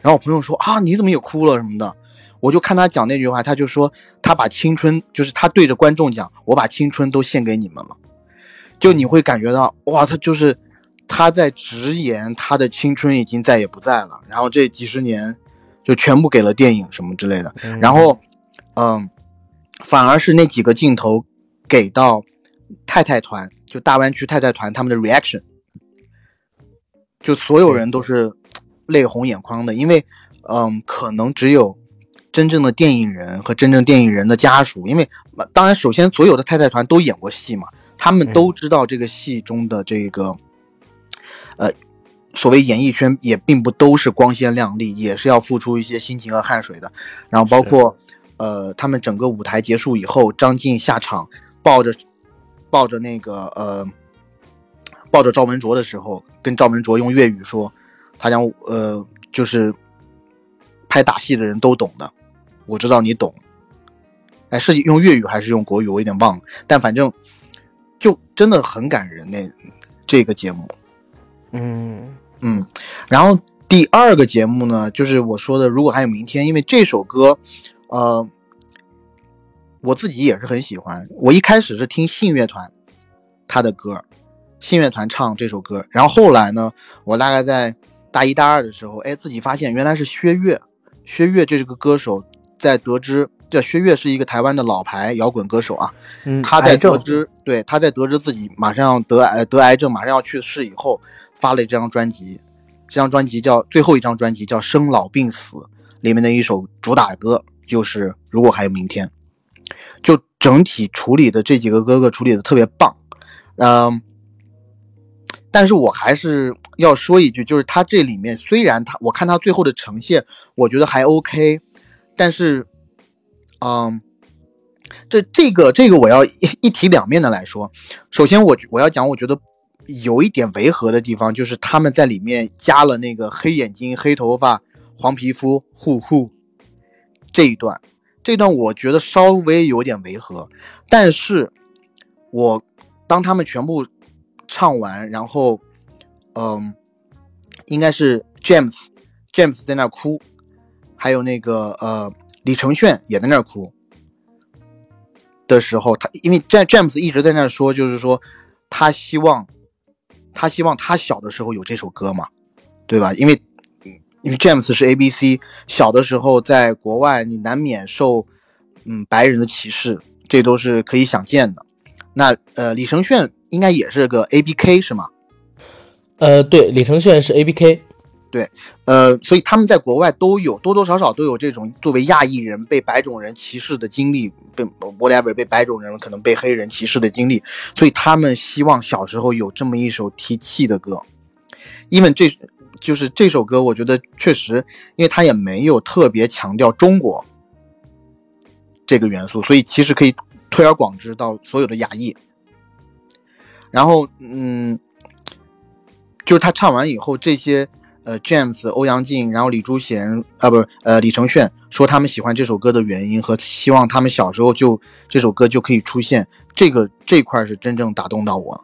然后我朋友说啊，你怎么也哭了什么的？我就看他讲那句话，他就说他把青春，就是他对着观众讲，我把青春都献给你们了。就你会感觉到哇，他就是他在直言他的青春已经再也不在了，然后这几十年就全部给了电影什么之类的。然后，嗯，反而是那几个镜头给到太太团，就大湾区太太团他们的 reaction，就所有人都是。泪红眼眶的，因为，嗯，可能只有真正的电影人和真正电影人的家属，因为，当然，首先所有的太太团都演过戏嘛，他们都知道这个戏中的这个，呃，所谓演艺圈也并不都是光鲜亮丽，也是要付出一些辛勤和汗水的。然后包括，呃，他们整个舞台结束以后，张晋下场抱着抱着那个呃抱着赵文卓的时候，跟赵文卓用粤语说。他讲，呃，就是拍打戏的人都懂的，我知道你懂。哎，是用粤语还是用国语？我有点忘了。但反正就真的很感人那这个节目。嗯嗯。然后第二个节目呢，就是我说的，如果还有明天，因为这首歌，呃，我自己也是很喜欢。我一开始是听信乐团他的歌，信乐团唱这首歌，然后后来呢，我大概在。大一、大二的时候，哎，自己发现原来是薛岳。薛岳这个歌手，在得知这薛岳是一个台湾的老牌摇滚歌手啊，他在得知对他在得知自己马上要得癌得癌症，马上要去世以后，发了这张专辑。这张专辑叫最后一张专辑叫《生老病死》，里面的一首主打歌就是《如果还有明天》。就整体处理的这几个哥哥处理的特别棒，嗯。但是我还是要说一句，就是他这里面虽然他，我看他最后的呈现，我觉得还 OK，但是嗯，这这个这个我要一一体两面的来说。首先我我要讲，我觉得有一点违和的地方，就是他们在里面加了那个黑眼睛、黑头发、黄皮肤，呼呼这一段，这段我觉得稍微有点违和。但是，我当他们全部唱完，然后，嗯，应该是 James James 在那哭，还有那个呃李承铉也在那儿哭的时候，他因为 J James 一直在那儿说，就是说他希望他希望他小的时候有这首歌嘛，对吧？因为因为 James 是 A B C，小的时候在国外你难免受嗯白人的歧视，这都是可以想见的。那呃李承铉应该也是个 A B K 是吗？呃，对，李承铉是 A B K。对，呃，所以他们在国外都有多多少少都有这种作为亚裔人被白种人歧视的经历，被 whatever 被白种人可能被黑人歧视的经历，所以他们希望小时候有这么一首提气的歌，因为这就是这首歌，我觉得确实，因为他也没有特别强调中国这个元素，所以其实可以推而广之到所有的亚裔。然后，嗯，就是他唱完以后，这些。呃，James、欧阳靖，然后李朱贤，啊，不是，呃，李承铉说他们喜欢这首歌的原因和希望他们小时候就这首歌就可以出现，这个这块是真正打动到我。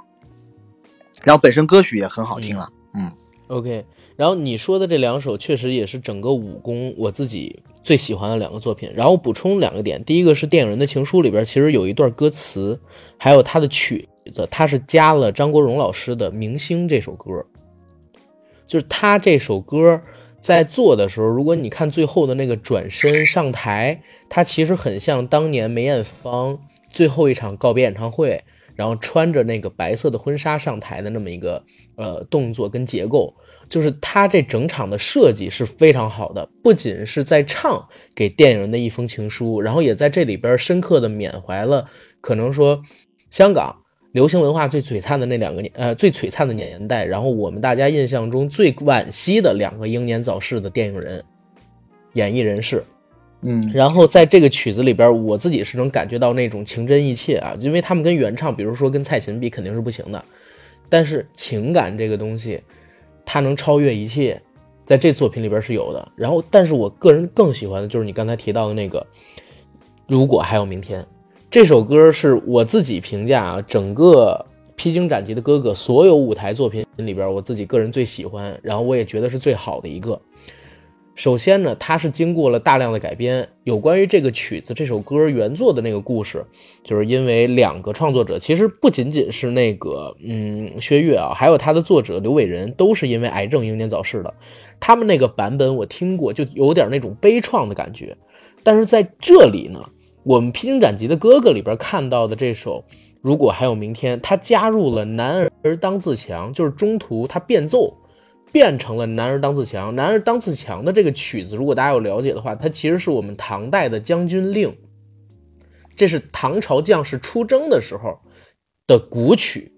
然后本身歌曲也很好听了，嗯，OK。然后你说的这两首确实也是整个武功我自己最喜欢的两个作品。然后补充两个点，第一个是电影人的情书里边其实有一段歌词，还有他的曲子，他是加了张国荣老师的《明星》这首歌。就是他这首歌在做的时候，如果你看最后的那个转身上台，他其实很像当年梅艳芳最后一场告别演唱会，然后穿着那个白色的婚纱上台的那么一个呃动作跟结构。就是他这整场的设计是非常好的，不仅是在唱给电影人的一封情书，然后也在这里边深刻的缅怀了可能说香港。流行文化最璀璨的那两个年，呃，最璀璨的年代，然后我们大家印象中最惋惜的两个英年早逝的电影人、演艺人士，嗯，然后在这个曲子里边，我自己是能感觉到那种情真意切啊，因为他们跟原唱，比如说跟蔡琴比肯定是不行的，但是情感这个东西，它能超越一切，在这作品里边是有的。然后，但是我个人更喜欢的就是你刚才提到的那个，如果还有明天。这首歌是我自己评价啊，整个《披荆斩棘的哥哥》所有舞台作品里边，我自己个人最喜欢，然后我也觉得是最好的一个。首先呢，它是经过了大量的改编。有关于这个曲子、这首歌原作的那个故事，就是因为两个创作者，其实不仅仅是那个嗯薛岳啊，还有他的作者刘伟仁，都是因为癌症英年早逝的。他们那个版本我听过，就有点那种悲怆的感觉。但是在这里呢。我们《披荆斩棘的哥哥》里边看到的这首《如果还有明天》，他加入了“男儿当自强”，就是中途他变奏，变成了“男儿当自强”。“男儿当自强”的这个曲子，如果大家有了解的话，它其实是我们唐代的《将军令》，这是唐朝将士出征的时候的古曲，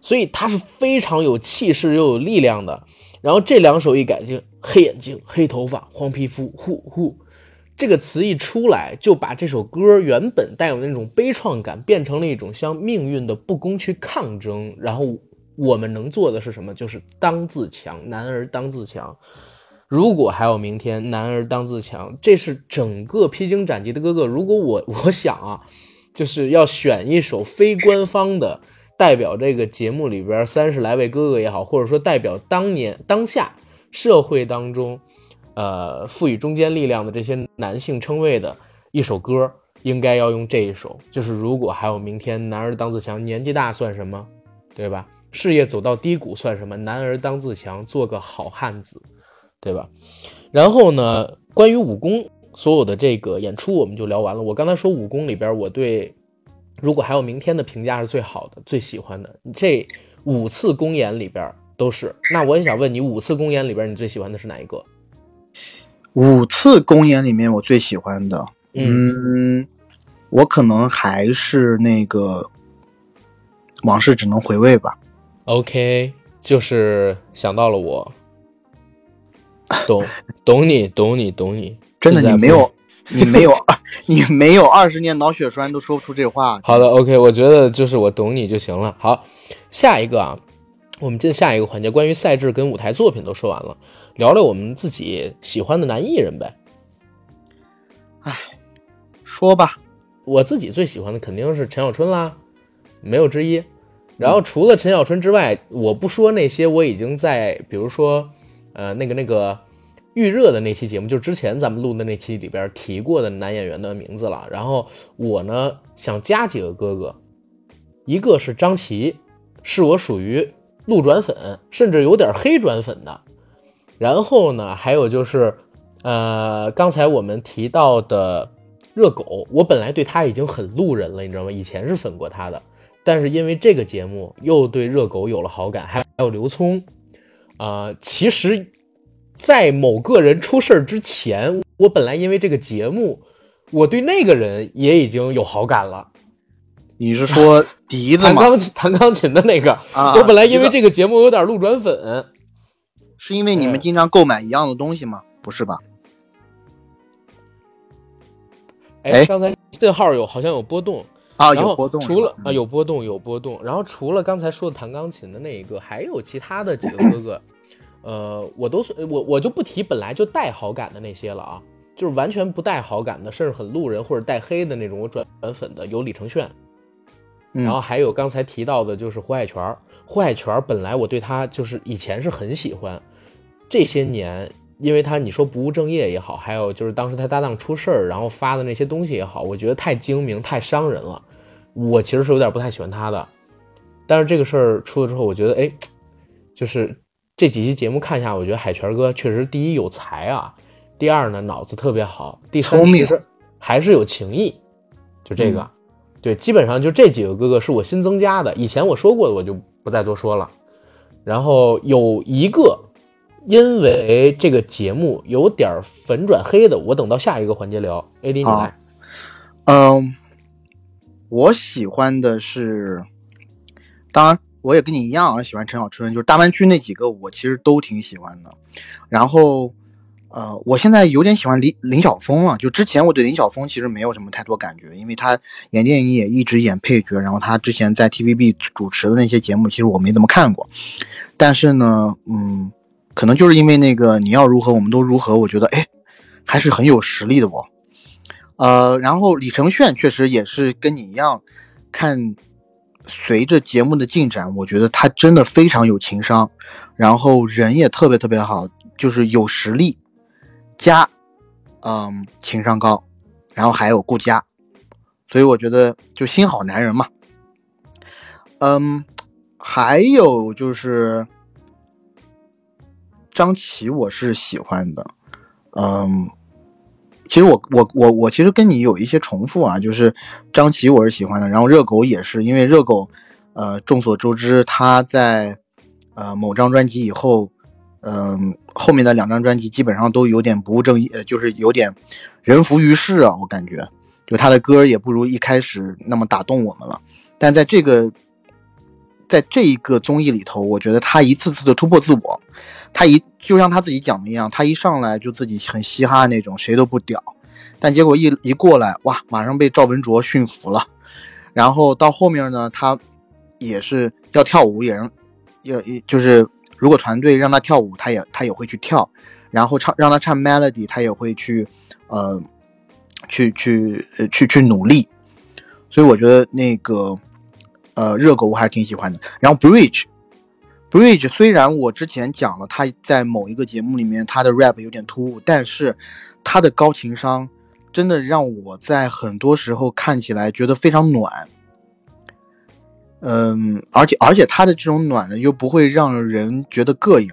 所以它是非常有气势又有力量的。然后这两首一改进，黑眼睛、黑头发、黄皮肤，呼呼。这个词一出来，就把这首歌原本带有那种悲怆感，变成了一种向命运的不公去抗争。然后我们能做的是什么？就是当自强，男儿当自强。如果还有明天，男儿当自强。这是整个披荆斩棘的哥哥。如果我 我想啊，就是要选一首非官方的，代表这个节目里边三十来位哥哥也好，或者说代表当年当下社会当中。呃，赋予中坚力量的这些男性称谓的一首歌，应该要用这一首。就是如果还有明天，男儿当自强，年纪大算什么，对吧？事业走到低谷算什么？男儿当自强，做个好汉子，对吧？然后呢，关于武功所有的这个演出，我们就聊完了。我刚才说武功里边，我对如果还有明天的评价是最好的、最喜欢的。这五次公演里边都是。那我也想问你，五次公演里边，你最喜欢的是哪一个？五次公演里面，我最喜欢的，嗯，我可能还是那个往事只能回味吧。OK，就是想到了我，懂 懂你，懂你，懂你。真的，你没有 你没有你没有二十年脑血栓都说不出这话。好的，OK，我觉得就是我懂你就行了。好，下一个啊，我们进下一个环节，关于赛制跟舞台作品都说完了，聊聊我们自己喜欢的男艺人呗。哎，说吧，我自己最喜欢的肯定是陈小春啦，没有之一。然后除了陈小春之外，我不说那些我已经在，比如说，呃，那个那个预热的那期节目，就之前咱们录的那期里边提过的男演员的名字了。然后我呢想加几个哥哥，一个是张琪，是我属于路转粉，甚至有点黑转粉的。然后呢，还有就是，呃，刚才我们提到的热狗，我本来对他已经很路人了，你知道吗？以前是粉过他的。但是因为这个节目又对热狗有了好感，还还有刘聪，啊，其实，在某个人出事儿之前，我本来因为这个节目，我对那个人也已经有好感了。你是说 笛子吗？弹钢琴弹钢琴的那个啊？我本来因为这个节目有点路转粉，是因为你们经常购买一样的东西吗？不是吧？哎，刚才信号有好像有波动。啊，有波动。除了啊，有波动，有波动。然后除了刚才说的弹钢琴的那一个，还有其他的几个哥哥，呃，我都是我我就不提本来就带好感的那些了啊，就是完全不带好感的，甚至很路人或者带黑的那种，我转转粉的有李承铉，然后还有刚才提到的就是胡海泉。胡海泉本来我对他就是以前是很喜欢，这些年。因为他你说不务正业也好，还有就是当时他搭档出事儿，然后发的那些东西也好，我觉得太精明太伤人了。我其实是有点不太喜欢他的。但是这个事儿出了之后，我觉得哎，就是这几期节目看下，我觉得海泉哥确实第一有才啊，第二呢脑子特别好，第三其实还是有情义。就这个，对，基本上就这几个哥哥是我新增加的，以前我说过的我就不再多说了。然后有一个。因为这个节目有点粉转黑的，我等到下一个环节聊。AD 你来，嗯，我喜欢的是，当然我也跟你一样啊喜欢陈小春，就是大湾区那几个我其实都挺喜欢的。然后，呃，我现在有点喜欢林林晓峰了。就之前我对林晓峰其实没有什么太多感觉，因为他演电影也一直演配角，然后他之前在 TVB 主持的那些节目其实我没怎么看过。但是呢，嗯。可能就是因为那个你要如何我们都如何，我觉得哎，还是很有实力的哦。呃，然后李承铉确实也是跟你一样，看随着节目的进展，我觉得他真的非常有情商，然后人也特别特别好，就是有实力加嗯情商高，然后还有顾家，所以我觉得就心好男人嘛。嗯，还有就是。张琪我是喜欢的，嗯，其实我我我我其实跟你有一些重复啊，就是张琪我是喜欢的，然后热狗也是，因为热狗，呃，众所周知他在呃某张专辑以后，嗯，后面的两张专辑基本上都有点不务正业，就是有点人浮于事啊，我感觉，就他的歌也不如一开始那么打动我们了，但在这个。在这一个综艺里头，我觉得他一次次的突破自我，他一就像他自己讲的一样，他一上来就自己很嘻哈那种，谁都不屌，但结果一一过来，哇，马上被赵文卓驯服了。然后到后面呢，他也是要跳舞，也让要就是如果团队让他跳舞，他也他也会去跳，然后唱让他唱 melody，他也会去呃去去去去努力。所以我觉得那个。呃，热狗我还是挺喜欢的。然后 Bridge，Bridge 虽然我之前讲了他在某一个节目里面他的 rap 有点突兀，但是他的高情商真的让我在很多时候看起来觉得非常暖。嗯，而且而且他的这种暖呢又不会让人觉得膈应，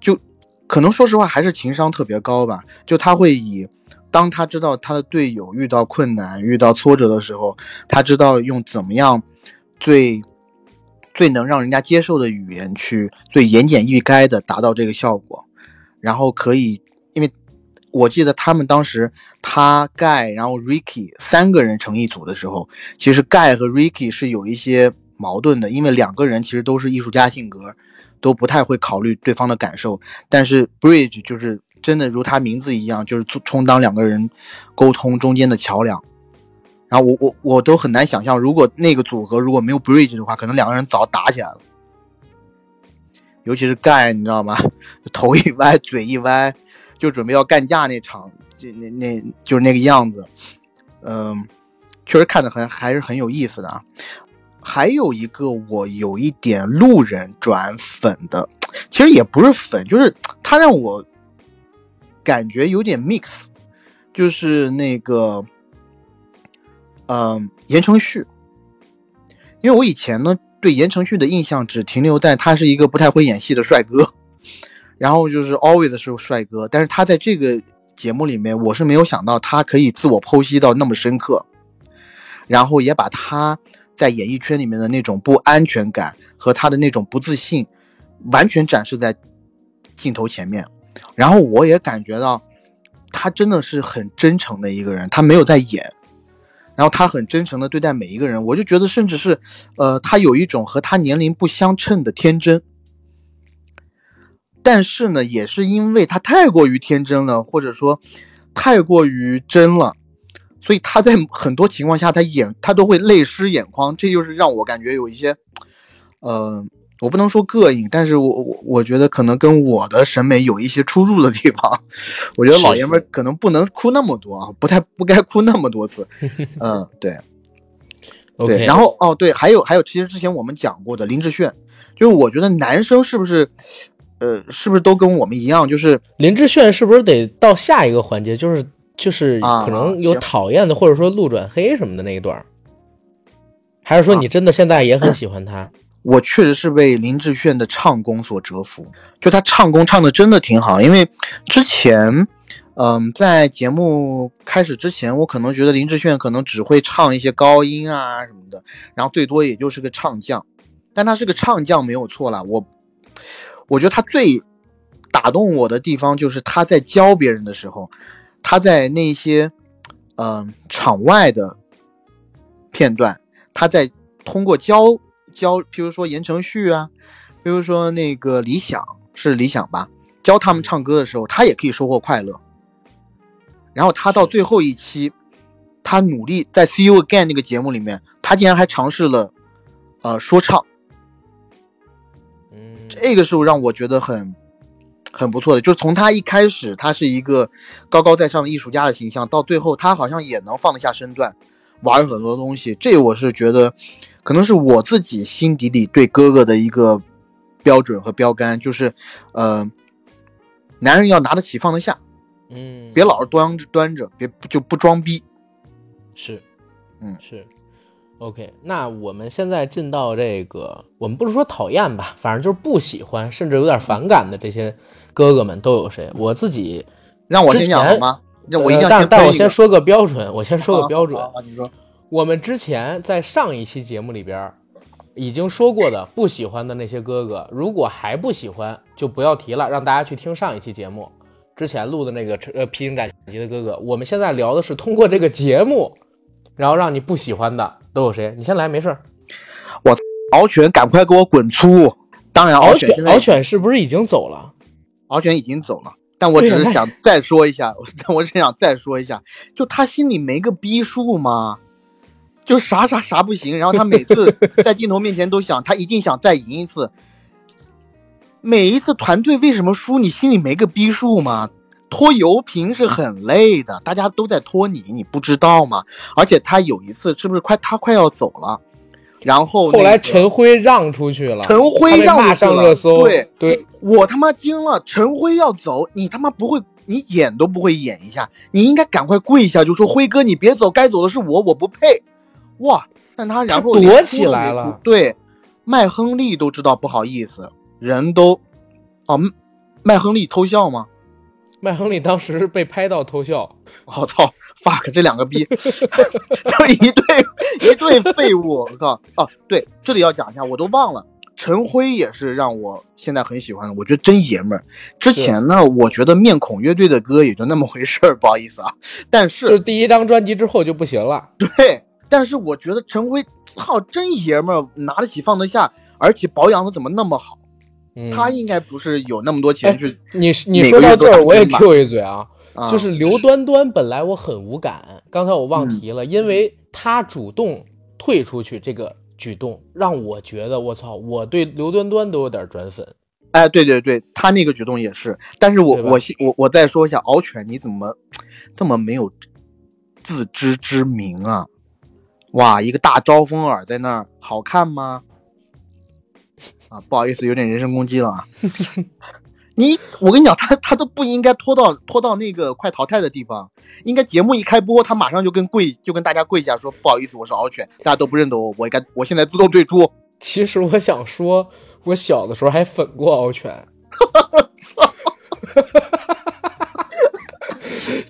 就可能说实话还是情商特别高吧。就他会以当他知道他的队友遇到困难、遇到挫折的时候，他知道用怎么样。最最能让人家接受的语言，去最言简意赅的达到这个效果，然后可以，因为我记得他们当时他盖，然后 Ricky 三个人成一组的时候，其实盖和 Ricky 是有一些矛盾的，因为两个人其实都是艺术家性格，都不太会考虑对方的感受，但是 Bridge 就是真的如他名字一样，就是充当两个人沟通中间的桥梁。然后我我我都很难想象，如果那个组合如果没有 Bridge 的话，可能两个人早打起来了。尤其是盖，你知道吗？头一歪，嘴一歪，就准备要干架那场，就那那就是那个样子。嗯，确实看的很还是很有意思的啊。还有一个我有一点路人转粉的，其实也不是粉，就是他让我感觉有点 mix，就是那个。嗯，言承旭，因为我以前呢对言承旭的印象只停留在他是一个不太会演戏的帅哥，然后就是 always 是帅哥，但是他在这个节目里面，我是没有想到他可以自我剖析到那么深刻，然后也把他在演艺圈里面的那种不安全感和他的那种不自信完全展示在镜头前面，然后我也感觉到他真的是很真诚的一个人，他没有在演。然后他很真诚的对待每一个人，我就觉得，甚至是，呃，他有一种和他年龄不相称的天真。但是呢，也是因为他太过于天真了，或者说太过于真了，所以他在很多情况下，他眼他都会泪湿眼眶，这就是让我感觉有一些，呃。我不能说膈应，但是我我我觉得可能跟我的审美有一些出入的地方。我觉得老爷们可能不能哭那么多啊，不太不该哭那么多次。嗯，对，对。然后哦，对，还有还有，其实之前我们讲过的林志炫，就是我觉得男生是不是，呃，是不是都跟我们一样？就是林志炫是不是得到下一个环节，就是就是可能有讨厌的，或者说路转黑什么的那一段，还是说你真的现在也很喜欢他？我确实是被林志炫的唱功所折服，就他唱功唱的真的挺好。因为之前，嗯，在节目开始之前，我可能觉得林志炫可能只会唱一些高音啊什么的，然后最多也就是个唱将。但他是个唱将没有错啦。我，我觉得他最打动我的地方就是他在教别人的时候，他在那些嗯场外的片段，他在通过教。教，譬如说言承旭啊，比如说那个李想是李想吧，教他们唱歌的时候，他也可以收获快乐。然后他到最后一期，他努力在《See You Again》那个节目里面，他竟然还尝试了呃说唱。嗯，这个是让我觉得很很不错的，就是从他一开始他是一个高高在上的艺术家的形象，到最后他好像也能放得下身段，玩很多东西。这我是觉得。可能是我自己心底里对哥哥的一个标准和标杆，就是，呃，男人要拿得起放得下，嗯，别老是端着端着，别就不装逼，是，嗯是，OK，那我们现在进到这个，我们不是说讨厌吧，反正就是不喜欢，甚至有点反感的这些哥哥们都有谁？我自己让我先讲好吗？让我一定要但但我先说个标准，我先说个标准，你说。我们之前在上一期节目里边已经说过的不喜欢的那些哥哥，如果还不喜欢，就不要提了，让大家去听上一期节目之前录的那个呃披荆斩棘的哥哥。我们现在聊的是通过这个节目，然后让你不喜欢的都有谁？你先来，没事。我敖犬，赶快给我滚粗！当然，敖犬敖犬是不是已经走了？敖犬已经走了，但我只是想再说一下，但我只想再说一下，就他心里没个逼数吗？就啥啥啥不行，然后他每次 在镜头面前都想，他一定想再赢一次。每一次团队为什么输，你心里没个逼数吗？拖油瓶是很累的，大家都在拖你，你不知道吗？而且他有一次是不是快他快要走了，然后后来陈辉让出去了，陈辉让上热搜，对对，我他妈惊了，陈辉要走，你他妈不会，你演都不会演一下，你应该赶快跪下就说辉哥你别走，该走的是我，我不配。哇！但他然后躲起来了。对，麦亨利都知道不好意思，人都哦，麦亨利偷笑吗？麦亨利当时被拍到偷笑。我操！fuck，这两个逼，就一对一对废物！我靠！哦，对，这里要讲一下，我都忘了，陈辉也是让我现在很喜欢的，我觉得真爷们儿。之前呢，我觉得面孔乐队的歌也就那么回事儿，不好意思啊。但是，就第一张专辑之后就不行了。对。但是我觉得陈辉，操，真爷们儿，拿得起放得下，而且保养的怎么那么好？嗯他应该不是有那么多钱去你你说到这儿，我也 Q 一嘴啊，啊，就是刘端端本来我很无感，刚才我忘提了，因为他主动退出去这个举动，让我觉得我操，我对刘端端都有点转粉。哎，对对对，他那个举动也是，但是我我我我再说一下，敖犬你怎么这么没有自知之明啊？哇，一个大招风耳在那儿，好看吗？啊，不好意思，有点人身攻击了啊。你，我跟你讲，他他都不应该拖到拖到那个快淘汰的地方，应该节目一开播，他马上就跟跪就跟大家跪下说不好意思，我是敖犬，大家都不认得我，我应该我现在自动退出。其实我想说，我小的时候还粉过敖犬。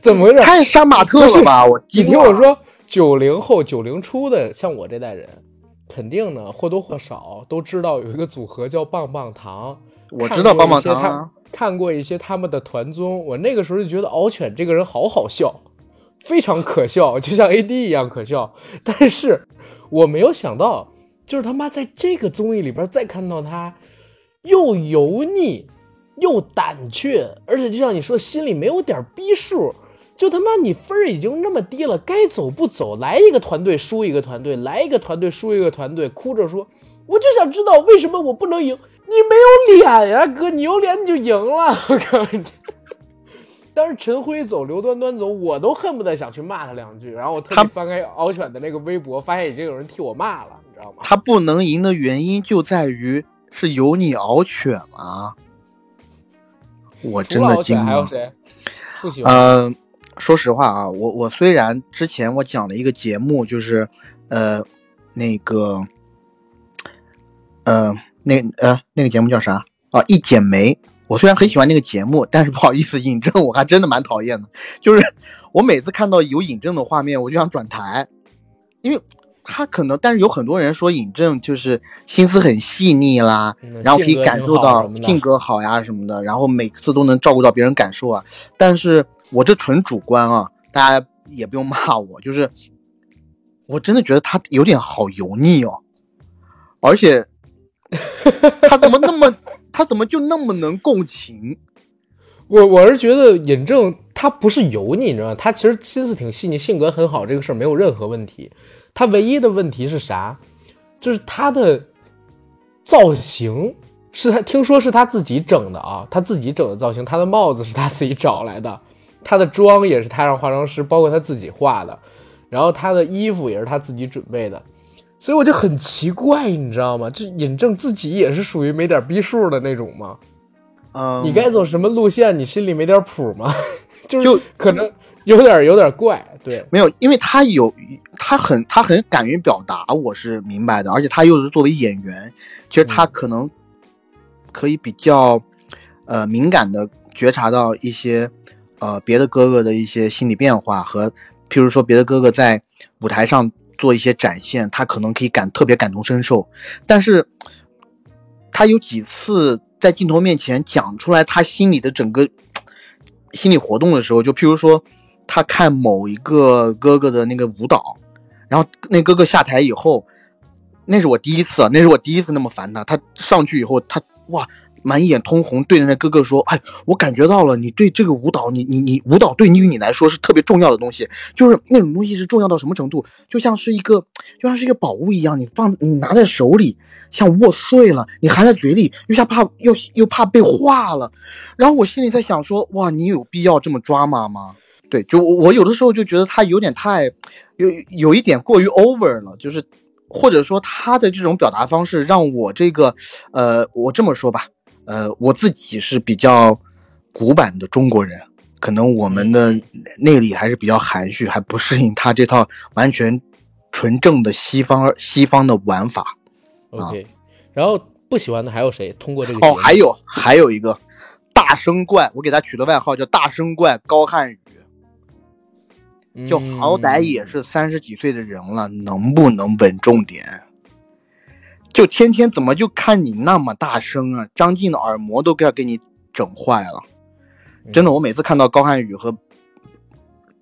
怎么回事？太杀马特了吧！我你听我说，九零后、九零初的，像我这代人，肯定呢或多或少都知道有一个组合叫棒棒糖。我知道棒棒糖看过一些他啊，看过一些他们的团综，我那个时候就觉得敖犬这个人好好笑，非常可笑，就像 AD 一样可笑。但是我没有想到，就是他妈在这个综艺里边再看到他又油腻又胆怯，而且就像你说，心里没有点逼数。就他妈你分儿已经那么低了，该走不走，来一个团队输一个团队，来一个团队输一个团队，哭着说，我就想知道为什么我不能赢。你没有脸呀，哥，你有脸你就赢了。我告诉你，当时陈辉走，刘端端走，我都恨不得想去骂他两句。然后我特他地翻开敖犬的那个微博，发现已经有人替我骂了，你知道吗？他不能赢的原因就在于是有你敖犬吗！我真的惊了。犬还有谁不喜欢？呃，说实话啊，我我虽然之前我讲了一个节目，就是呃那个呃那呃那个节目叫啥啊？一剪梅。我虽然很喜欢那个节目，但是不好意思，尹正我还真的蛮讨厌的。就是我每次看到有尹正的画面，我就想转台，因为他可能，但是有很多人说尹正就是心思很细腻啦，嗯然后可以感受到性格好呀什么的，然后每次都能照顾到别人感受啊。但是我这纯主观啊，大家也不用骂我，就是我真的觉得他有点好油腻哦，而且他怎么那么，他怎么就那么能共情？我我是觉得尹正他不是油腻，你知道吗？他其实心思挺细腻，性格很好，这个事儿没有任何问题。他唯一的问题是啥？就是他的造型是他听说是他自己整的啊，他自己整的造型，他的帽子是他自己找来的，他的妆也是他让化妆师，包括他自己画的，然后他的衣服也是他自己准备的。所以我就很奇怪，你知道吗？这尹正自己也是属于没点逼数的那种吗？嗯，你该走什么路线？你心里没点谱吗？就是可能有点有点怪，对，没有，因为他有他很他很敢于表达，我是明白的，而且他又是作为演员，其实他嗯可能可以比较呃敏感的觉察到一些呃别的哥哥的一些心理变化和，譬如说别的哥哥在舞台上做一些展现，他可能可以感特别感同身受，但是他有几次在镜头面前讲出来他心里的整个心理活动的时候，就譬如说他看某一个哥哥的那个舞蹈，然后那哥哥下台以后，那是我第一次，那是我第一次那么烦他。他上去以后，他哇满眼通红，对着那哥哥说：“哎，我感觉到了，你对这个舞蹈，你你你舞蹈对于你来说是特别重要的东西，就是那种东西是重要到什么程度，就像是一个就像是一个宝物一样，你放你拿在手里，像握碎了，你含在嘴里，又像怕又又怕被化了。然后我心里在想说，哇，你有必要这么抓马吗？对，就我我有的时候就觉得他有点太有有一点过于 over 了，就是或者说他的这种表达方式让我这个呃，我这么说吧，呃，我自己是比较古板的中国人，可能我们的内里还是比较含蓄，还不适应他这套完全纯正的西方西方的玩法。OK，然后不喜欢的还有谁？通过这个哦，还有还有一个大声怪，我给他取的外号叫大声怪高瀚宇。就好歹也是三十几岁的人了，能不能稳重点？就天天怎么就看你那么大声啊？张晋的耳膜都要给你整坏了。嗯真的，我每次看到高瀚宇和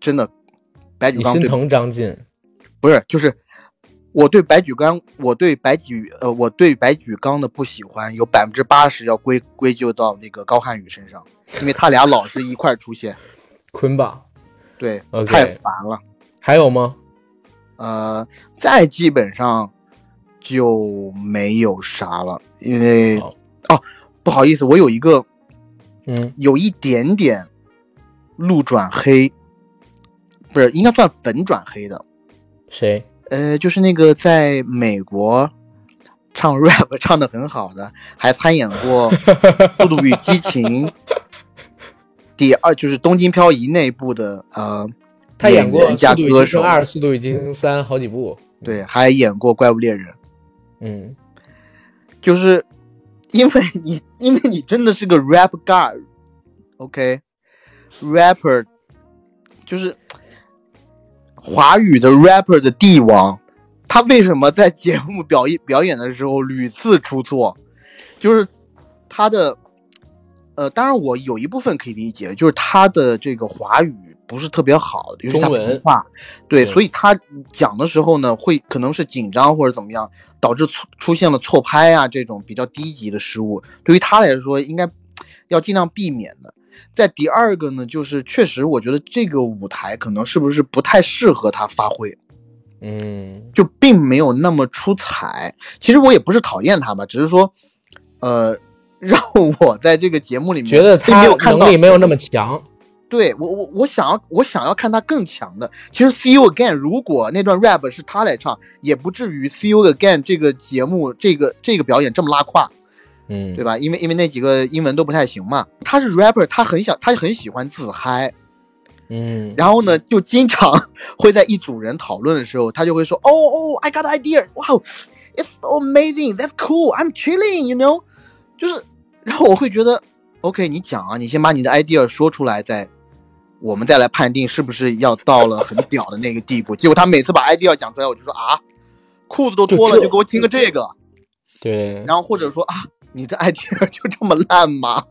真的白举纲你心疼张晋，不是，就是我对白举纲，我对白举呃，我对白举纲的不喜欢有百分之八十要归归咎到那个高瀚宇身上，因为他俩老是一块出现，捆绑。对太烦了。还有吗？呃，再基本上就没有啥了，因为好哦，不好意思，我有一个嗯，有一点点路转黑，不是应该算粉转黑的，谁？呃，就是那个在美国唱 rap 唱的很好的，还参演过《速度与激情》第二，就是《东京漂移》那部的呃，他演过《速度与激情二》《速度与激情三》好几部。对，还演过《怪物猎人》。嗯，就是因为你，因为你真的是个 rap god，OK，rapper，、就是华语的 rapper 的帝王，他为什么在节目表演表演的时候屡次出错？就是他的，呃，当然我有一部分可以理解，就是他的这个华语不是特别好，尤其他文普通话，对，对所以他讲的时候呢，会可能是紧张或者怎么样，导致出出现了错拍啊这种比较低级的失误，对于他来说应该要尽量避免的。在第二个呢，就是确实我觉得这个舞台可能是不是不太适合他发挥，嗯，就并没有那么出彩。其实我也不是讨厌他吧，只是说，呃，让我在这个节目里面觉得并他没有看到能力没有那么强。对我我我想要我想要看他更强的。其实《See You Again》如果那段 rap 是他来唱，也不至于《See You Again》这个节目这个这个表演这么拉胯，嗯，对吧？因为因为那几个英文都不太行嘛。他是 rapper，他很想他很喜欢自嗨，嗯，然后呢，就经常 会在一组人讨论的时候，他就会说：“哦哦，I got an idea! Wow, it's so amazing! That's cool! I'm chilling, you know。”就是，然后我会觉得，OK，你讲啊，你先把你的 idea 说出来，再我们再来判定是不是要到了很屌的那个地步。结果他每次把 idea 讲出来，我就说啊，裤子都脱了，就给我听个这个。对，然后或者说啊，你的 idea 就这么烂吗？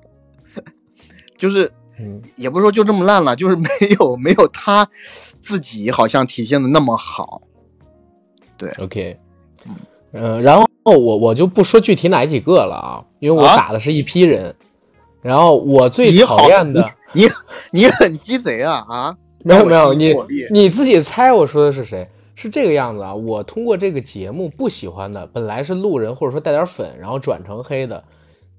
就是嗯，也不是说就这么烂了，就是没有没有他自己好像体现的那么好。对 OK，嗯、然后我我就不说具体哪几个了啊，因为我啊打的是一批人。然后我最讨厌的，你你很鸡贼啊啊！没有没有，你你自己猜我说的是谁？是这个样子啊！我通过这个节目不喜欢的，本来是路人或者说带点粉，然后转成黑的，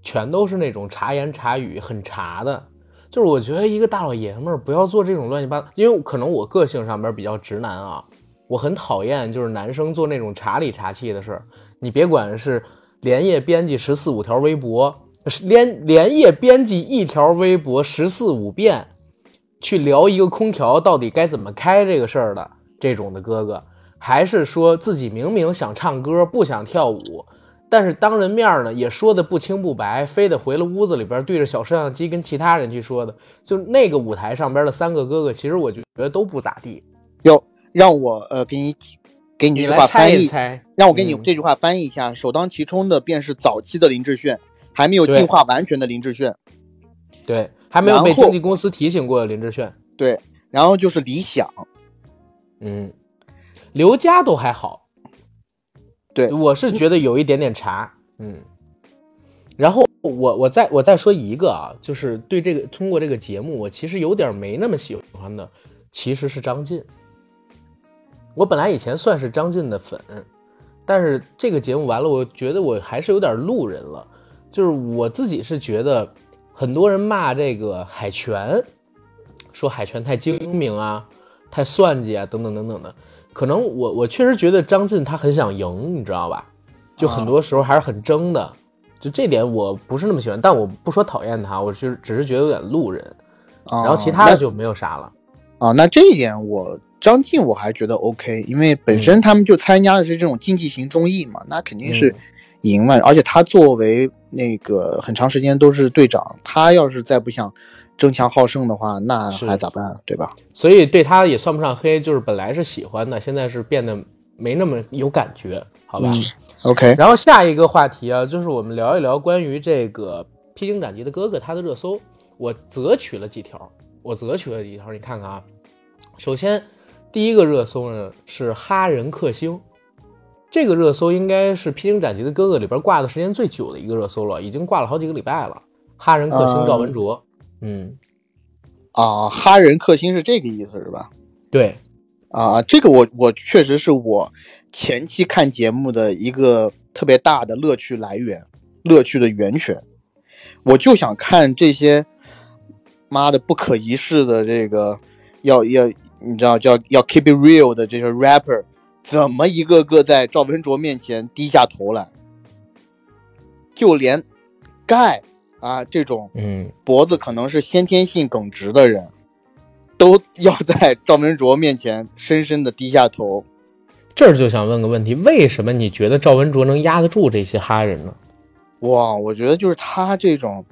全都是那种茶言茶语很茶的。就是我觉得一个大老爷们儿不要做这种乱七八糟，因为可能我个性上边比较直男啊，我很讨厌就是男生做那种茶里茶气的事儿。你别管是连夜编辑十四五条微博，是连连夜编辑一条微博十四五遍，去聊一个空调到底该怎么开这个事儿的这种的哥哥，还是说自己明明想唱歌不想跳舞，但是当人面呢也说的不清不白，非得回了屋子里边对着小摄像机跟其他人去说的，就那个舞台上边的三个哥哥，其实我就觉得都不咋地。哟，让我呃给你给你这句话翻译，让我给你嗯这句话翻译一下。首当其冲的便是早期的林志炫，还没有进化完全的林志炫。对，还没有被经纪公司提醒过的林志炫，对，然后就是李想，嗯，刘佳都还好，对我是觉得有一点点茶，嗯。然后我我再我再说一个啊，就是对这个通过这个节目，我其实有点没那么喜欢的，其实是张晋。我本来以前算是张晋的粉，但是这个节目完了，我觉得我还是有点路人了。就是我自己是觉得，很多人骂这个海泉，说海泉太精明啊，太算计啊，等等等等的。可能我我确实觉得张晋他很想赢，你知道吧？就很多时候还是很争的。就这点我不是那么喜欢，但我不说讨厌他，我就是只是觉得有点路人。啊然后其他的就没有啥了。啊，那这一点我张晋我还觉得 OK，因为本身他们就参加的是这种竞技型综艺嘛，那肯定是嗯赢嘛。而且他作为那个很长时间都是队长，他要是再不想争强好胜的话，那是还咋办，对吧？所以对他也算不上黑，就是本来是喜欢的，现在是变得没那么有感觉，好吧？嗯 OK，然后下一个话题啊，就是我们聊一聊关于这个《披荆斩棘的哥哥》他的热搜，我择取了几条，我择取了几条，你看看啊。首先，第一个热搜呢是哈人克星，这个热搜应该是《披荆斩棘的哥哥》里边挂的时间最久的一个热搜了，已经挂了好几个礼拜了。哈人克星赵文卓，嗯，啊，哈人克星是这个意思是吧？对，啊，这个我我确实是我前期看节目的一个特别大的乐趣来源，乐趣的源泉。我就想看这些妈的不可一世的这个要要你知道叫要 keep it real 的这些 rapper，怎么一个个在赵文卓面前低下头来？就连盖啊这种嗯，脖子可能是先天性耿直的人，都要在赵文卓面前深深的低下头。这儿就想问个问题：为什么你觉得赵文卓能压得住这些哈人呢？哇，我觉得就是他这种，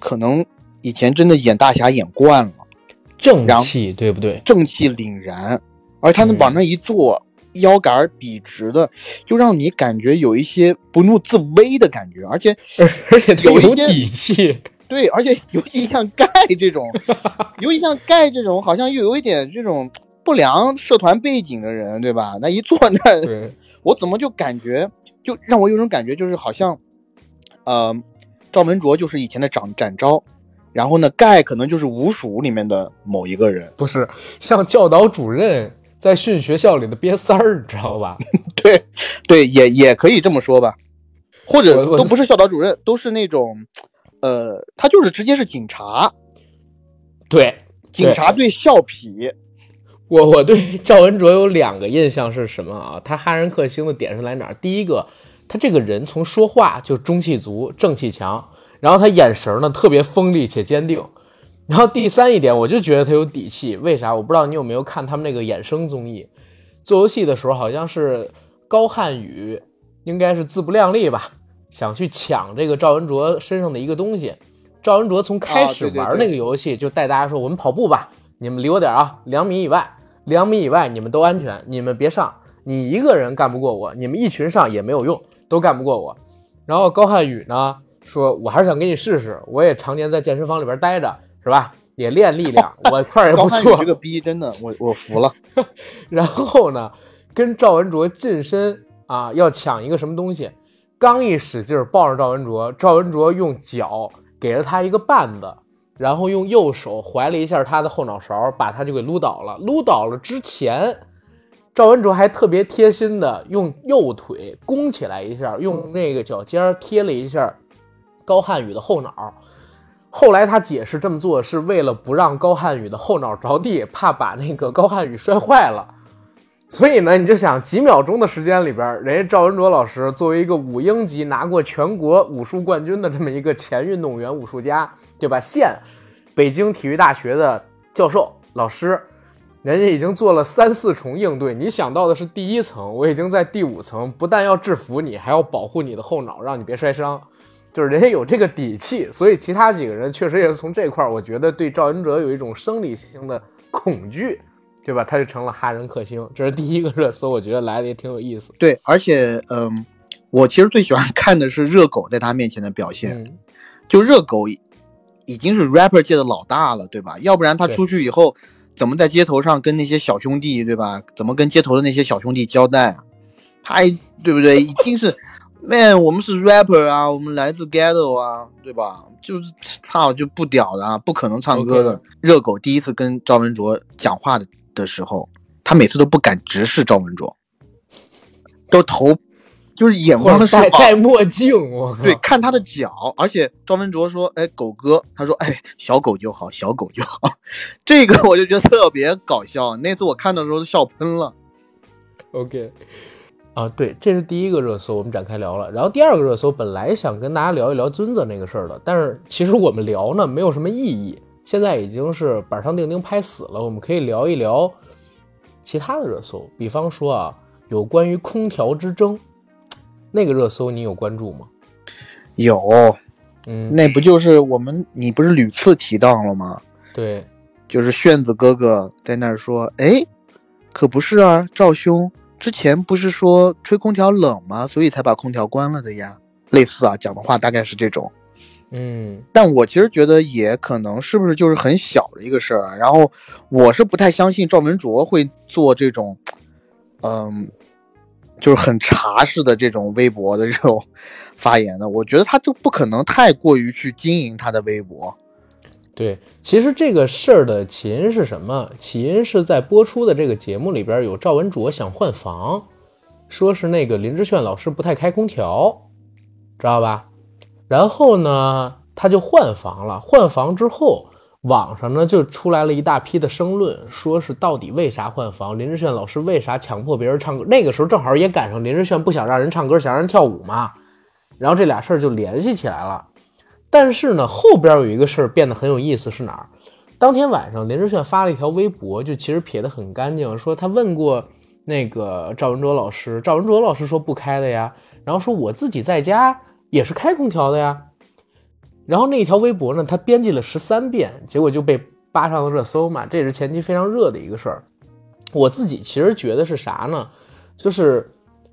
可能以前真的演大侠演惯了，正气，对不对？正气凛然，而他能往那一坐，腰杆儿笔直的，就让你感觉有一些不怒自威的感觉，而且而而且他有有一些底气，对，而且尤其像盖这种，尤其像盖这种，好像又有一点这种不良社团背景的人，对吧？那一坐那儿，我怎么就感觉，就让我有种感觉，就是好像，呃，赵文卓就是以前的展展昭，然后呢，盖可能就是五蜀里面的某一个人，不是像教导主任在训学校里的瘪三儿，你知道吧？对对，也也可以这么说吧，或者都不是校导主任，都是那种，呃，他就是直接是警察，对，警察对校痞，我我对赵文卓有两个印象是什么啊？他哈人克星的点是来哪儿？第一个，他这个人从说话就中气足、正气强，然后他眼神呢特别锋利且坚定。然后第三一点，我就觉得他有底气。为啥？我不知道你有没有看他们那个衍生综艺，做游戏的时候好像是高瀚宇，应该是自不量力吧，想去抢这个赵文卓身上的一个东西。赵文卓从开始玩那个游戏就带大家说：“我们跑步吧，你们离我点儿啊，两米以外，两米以外你们都安全，你们别上，你一个人干不过我，你们一群上也没有用，都干不过我。”然后高瀚宇呢说：“我还是想给你试试，我也常年在健身房里边待着，是吧？也练力量，我 块儿也不错这。个逼真的，我我服了。然后呢，跟赵文卓近身啊，要抢一个什么东西，刚一使劲儿抱着赵文卓，赵文卓用脚给了他一个绊子，然后用右手怀了一下他的后脑勺，把他就给撸倒了。撸倒了之前，赵文卓还特别贴心的用右腿弓起来一下，用那个脚尖儿贴了一下高瀚宇的后脑。后来他解释这么做是为了不让高瀚宇的后脑着地，怕把那个高瀚宇摔坏了。所以呢，你就想几秒钟的时间里边，人家赵文卓老师作为一个五英级拿过全国武术冠军的这么一个前运动员、武术家，对吧？现北京体育大学的教授老师，人家已经做了三四重应对。你想到的是第一层，我已经在第五层，不但要制服你，还要保护你的后脑，让你别摔伤。就是人家有这个底气，所以其他几个人确实也是从这块儿，我觉得对赵云哲有一种生理性的恐惧，对吧？他就成了哈人克星，这是第一个热搜，我觉得来的也挺有意思。对，而且嗯，我其实最喜欢看的是热狗在他面前的表现。嗯，就热狗已已经是 rapper 界的老大了，对吧？要不然他出去以后怎么在街头上跟那些小兄弟，对吧？怎么跟街头的那些小兄弟交代啊？他还对不对？已经是 man，我们是 rapper 啊，我们来自 ghetto 啊，对吧？就是操就不屌的啊，不可能唱歌的。热狗第一次跟赵文卓讲话的的时候，他每次都不敢直视赵文卓，都头就是眼光戴戴墨镜，对，看他的脚，而且赵文卓说：“哎，狗哥，他说，哎，小狗就好，小狗就好。”这个我就觉得特别搞笑。那次我看的时候都笑喷了。OK，啊，对，这是第一个热搜，我们展开聊了。然后第二个热搜，本来想跟大家聊一聊尊子那个事儿的，但是其实我们聊呢没有什么意义，现在已经是板上钉钉拍死了。我们可以聊一聊其他的热搜，比方说啊，有关于空调之争那个热搜，你有关注吗？有，嗯，那不就是我们你不是屡次提到了吗？对，就是炫子哥哥在那儿说：“哎，可不是啊，赵兄，之前不是说吹空调冷吗？所以才把空调关了的呀。”类似啊，讲的话大概是这种。嗯但我其实觉得也可能是不是就是很小的一个事儿啊，然后我是不太相信赵文卓会做这种，嗯，就是很茶式的这种微博的这种发言的，我觉得他就不可能太过于去经营他的微博。对，其实这个事儿的起因是什么？起因是在播出的这个节目里边，有赵文卓想换房，说是那个林志炫老师不太开空调，知道吧？然后呢，他就换房了。换房之后，网上呢就出来了一大批的声论，说是到底为啥换房？林志炫老师为啥强迫别人唱歌？那个时候正好也赶上林志炫不想让人唱歌，想让人跳舞嘛。然后这俩事儿就联系起来了。但是呢，后边有一个事儿变得很有意思，是哪儿？当天晚上，林志炫发了一条微博，就其实撇得很干净，说他问过那个赵文卓老师，赵文卓老师说不开的呀，然后说我自己在家也是开空调的呀。然后那一条微博呢，他编辑了十三遍，结果就被扒上了热搜嘛，这也是前期非常热的一个事儿。我自己其实觉得是啥呢？就是。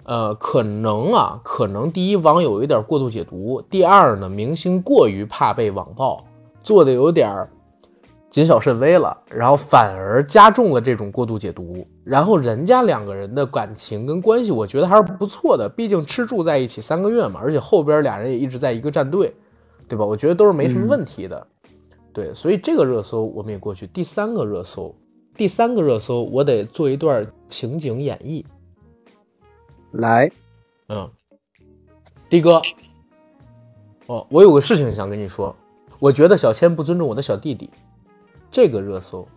呃，可能啊，可能第一网友有点过度解读，第二呢，明星过于怕被网暴，做的有点谨小慎微了，然后反而加重了这种过度解读。然后人家两个人的感情跟关系，我觉得还是不错的，毕竟吃住在一起三个月嘛，而且后边俩人也一直在一个战队，对吧？我觉得都是没什么问题的。对，所以这个热搜我们也过去。第三个热搜，第三个热搜，我得做一段情景演绎。来，嗯，的哥，哦，我有个事情想跟你说，我觉得小千不尊重我的小弟弟，这个热搜，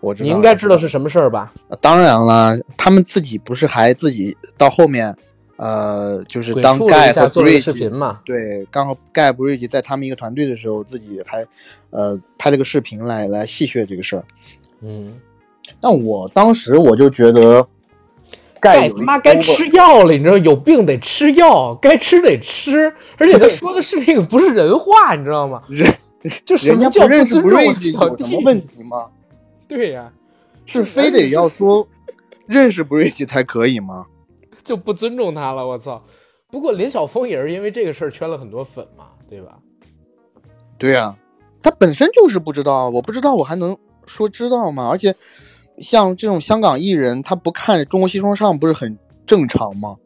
我知道，你应该知道是什么事儿吧？当然了，他们自己不是还自己到后面，呃，就是当盖和做了视频嘛？对，刚好盖布瑞奇在他们一个团队的时候，自己还呃拍了个视频来来戏谑这个事儿。嗯，但我当时我就觉得。盖他妈该吃药了，你知道有病得吃药，该吃得吃，而且他说的是那个不是人话，你知道吗？人 就什么叫不尊重小弟？什么问题吗？对呀，是非得要说认识不认识才可以吗？就不尊重他了，我操！不过林晓峰也是因为这个事儿圈了很多粉嘛，对吧？对呀，他本身就是不知道，我不知道我还能说知道吗？而且。像这种香港艺人，他不看《中国新说唱》不是很正常吗？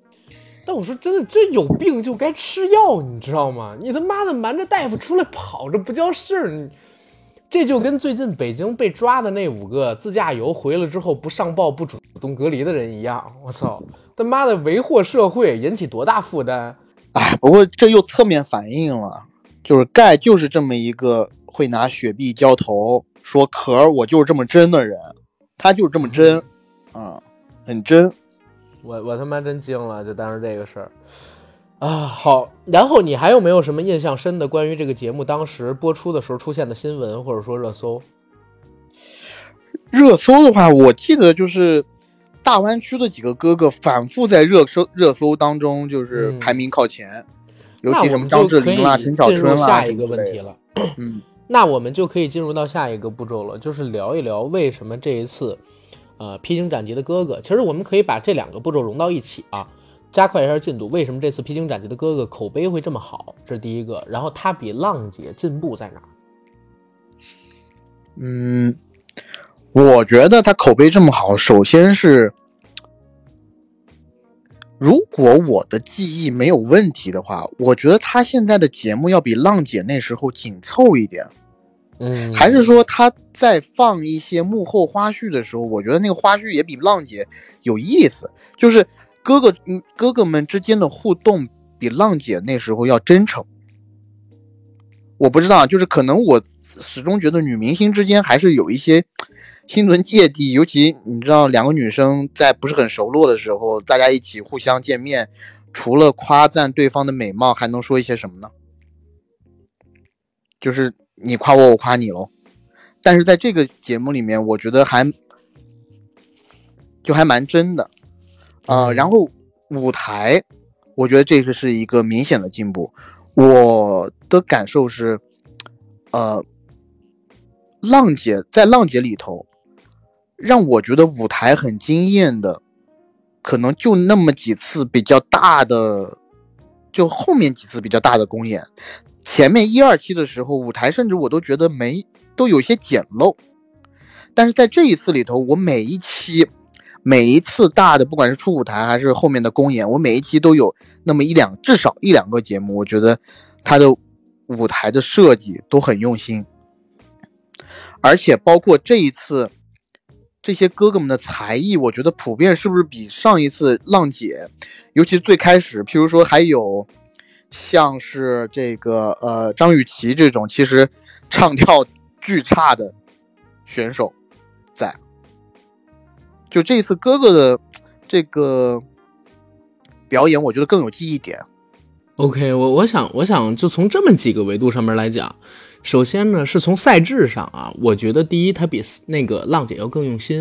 但我说真的，这有病就该吃药，你知道吗？你他妈的瞒着大夫出来跑，这不叫事儿。这就跟最近北京被抓的那五个自驾游回来之后不上报、不主动隔离的人一样。我操，他妈的为祸社会，引起多大负担？哎，不过这又侧面反映了，就是盖就是这么一个会拿雪碧浇头，说壳我就是这么真的人。他就是这么真，啊，很真，我我他妈真惊了，就当时这个事儿啊。好，然后你还有没有什么印象深的关于这个节目当时播出的时候出现的新闻或者说热搜？热搜的话，我记得就是大湾区的几个哥哥反复在热搜热搜当中就是排名靠前，尤其什么张智霖啦、陈小春啦下一个问题了，嗯。那我们就可以进入到下一个步骤了，就是聊一聊为什么这一次，呃，披荆斩棘的哥哥，其实我们可以把这两个步骤融到一起啊，加快一下进度。为什么这次披荆斩棘的哥哥口碑会这么好？这是第一个。然后他比浪姐进步在哪？嗯，我觉得他口碑这么好，首先是，如果我的记忆没有问题的话，我觉得他现在的节目要比浪姐那时候紧凑一点。嗯，还是说他在放一些幕后花絮的时候，我觉得那个花絮也比浪姐有意思，就是哥哥嗯哥哥们之间的互动比浪姐那时候要真诚。我不知道，就是可能我始终觉得女明星之间还是有一些心存芥蒂，尤其你知道两个女生在不是很熟络的时候，大家一起互相见面，除了夸赞对方的美貌，还能说一些什么呢？就是。你夸我，我夸你喽。但是在这个节目里面，我觉得还就还蛮真的啊。然后舞台，我觉得这个是一个明显的进步。我的感受是，呃，浪姐在浪姐里头，让我觉得舞台很惊艳的，可能就那么几次比较大的，就后面几次比较大的公演。前面一二期的时候，舞台甚至我都觉得没都有些简陋，但是在这一次里头，我每一期每一次大的，不管是初舞台还是后面的公演，我每一期都有那么一两，至少一两个节目，我觉得它的舞台的设计都很用心，而且包括这一次这些哥哥们的才艺，我觉得普遍是不是比上一次浪姐，尤其最开始，譬如说还有像是这个呃张雨绮这种，其实唱跳巨差的选手在。就这一次哥哥的这个表演，我觉得更有记忆点。OK，我我想我想就从这么几个维度上面来讲，首先呢是从赛制上啊，我觉得第一他比那个浪姐要更用心，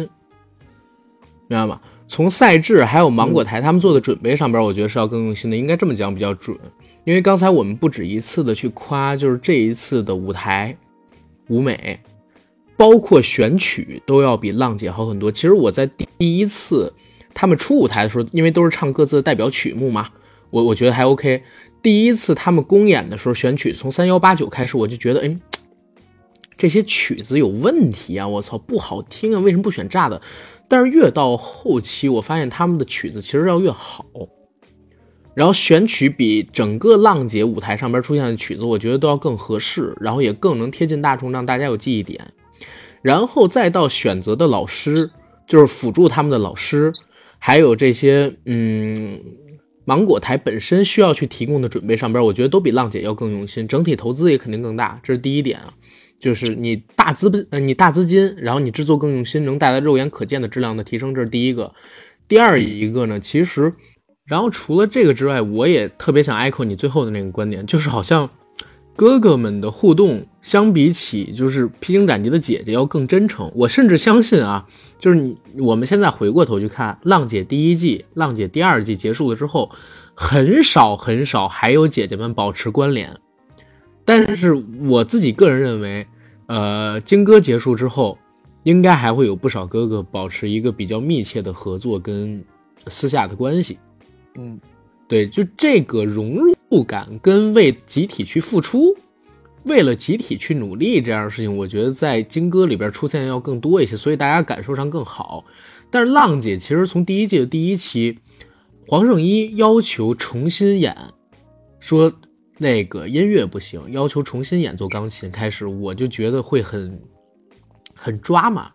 明白吗？从赛制还有芒果台他们做的准备上边，我觉得是要更用心的，应该这么讲比较准。因为刚才我们不止一次的去夸，就是这一次的舞台舞美。包括选曲都要比浪姐好很多。其实我在第一次他们出舞台的时候，因为都是唱各自的代表曲目嘛，我我觉得还 OK。第一次他们公演的时候选曲从三幺八九开始，我就觉得哎，这些曲子有问题啊！我操，不好听啊！为什么不选炸的？但是越到后期，我发现他们的曲子其实要越好，然后选曲比整个浪姐舞台上边出现的曲子，我觉得都要更合适，然后也更能贴近大众，让大家有记忆点。然后再到选择的老师，就是辅助他们的老师，还有这些嗯，芒果台本身需要去提供的准备上边，我觉得都比浪姐要更用心，整体投资也肯定更大，这是第一点啊，就是你大资呃你大资金，然后你制作更用心，能带来肉眼可见的质量的提升，这是第一个。第二一个呢，其实，然后除了这个之外，我也特别想 echo 你最后的那个观点，就是好像。哥哥们的互动相比起就是披荆斩棘的姐姐要更真诚，我甚至相信啊，就是你我们现在回过头去看浪姐第一季、浪姐第二季结束了之后，很少很少还有姐姐们保持关联，但是我自己个人认为，呃，金哥结束之后，应该还会有不少哥哥保持一个比较密切的合作跟私下的关系，嗯。对，就这个融入不敢跟为集体去付出，为了集体去努力这样的事情，我觉得在金歌里边出现要更多一些，所以大家感受上更好。但是浪姐其实从第一季的第一期，黄圣依要求重新演，说那个音乐不行，要求重新演奏钢琴开始，我就觉得会很很抓嘛，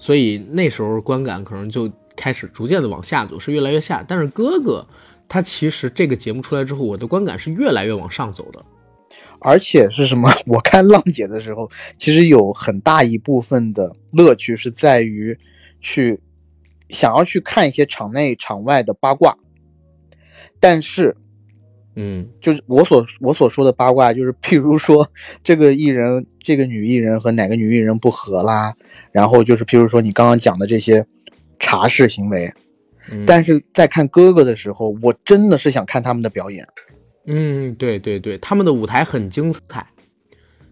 所以那时候观感可能就开始逐渐的往下走，是越来越下。但是哥哥。他其实这个节目出来之后，我的观感是越来越往上走的，而且是什么？我看浪姐的时候，其实有很大一部分的乐趣是在于去想要去看一些场内场外的八卦，但是，嗯，就是我所我所说的八卦，就是譬如说这个艺人、这个女艺人和哪个女艺人不和啦，然后就是譬如说你刚刚讲的这些茶室行为。但是在看哥哥的时候，我真的是想看他们的表演。嗯，对对对，他们的舞台很精彩，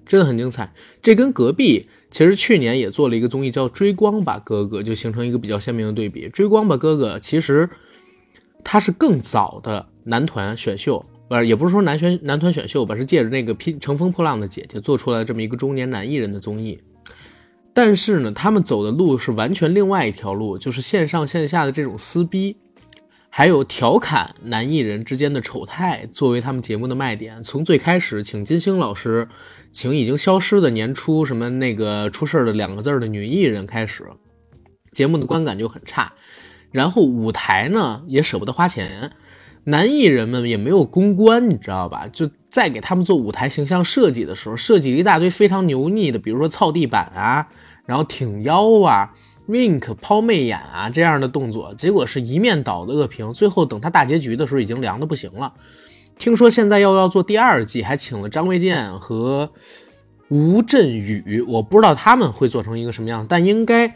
真的很精彩。这跟隔壁其实去年也做了一个综艺叫《追光吧哥哥》，就形成一个比较鲜明的对比。《追光吧哥哥》其实他是更早的男团选秀，不是也不是说男选男团选秀吧，是借着那个拼乘风破浪的姐姐做出来这么一个中年男艺人的综艺。但是呢，他们走的路是完全另外一条路，就是线上线下的这种撕逼，还有调侃男艺人之间的丑态，作为他们节目的卖点。从最开始请金星老师，请已经消失的年初什么那个出事儿的两个字儿的女艺人开始，节目的观感就很差。然后舞台呢也舍不得花钱，男艺人们也没有公关，你知道吧？就在给他们做舞台形象设计的时候，设计了一大堆非常油腻的，比如说操地板啊。然后挺腰啊，wink 抛媚眼啊这样的动作，结果是一面倒的恶评。最后等他大结局的时候，已经凉的不行了。听说现在又要做第二季，还请了张卫健和吴镇宇，我不知道他们会做成一个什么样，但应该《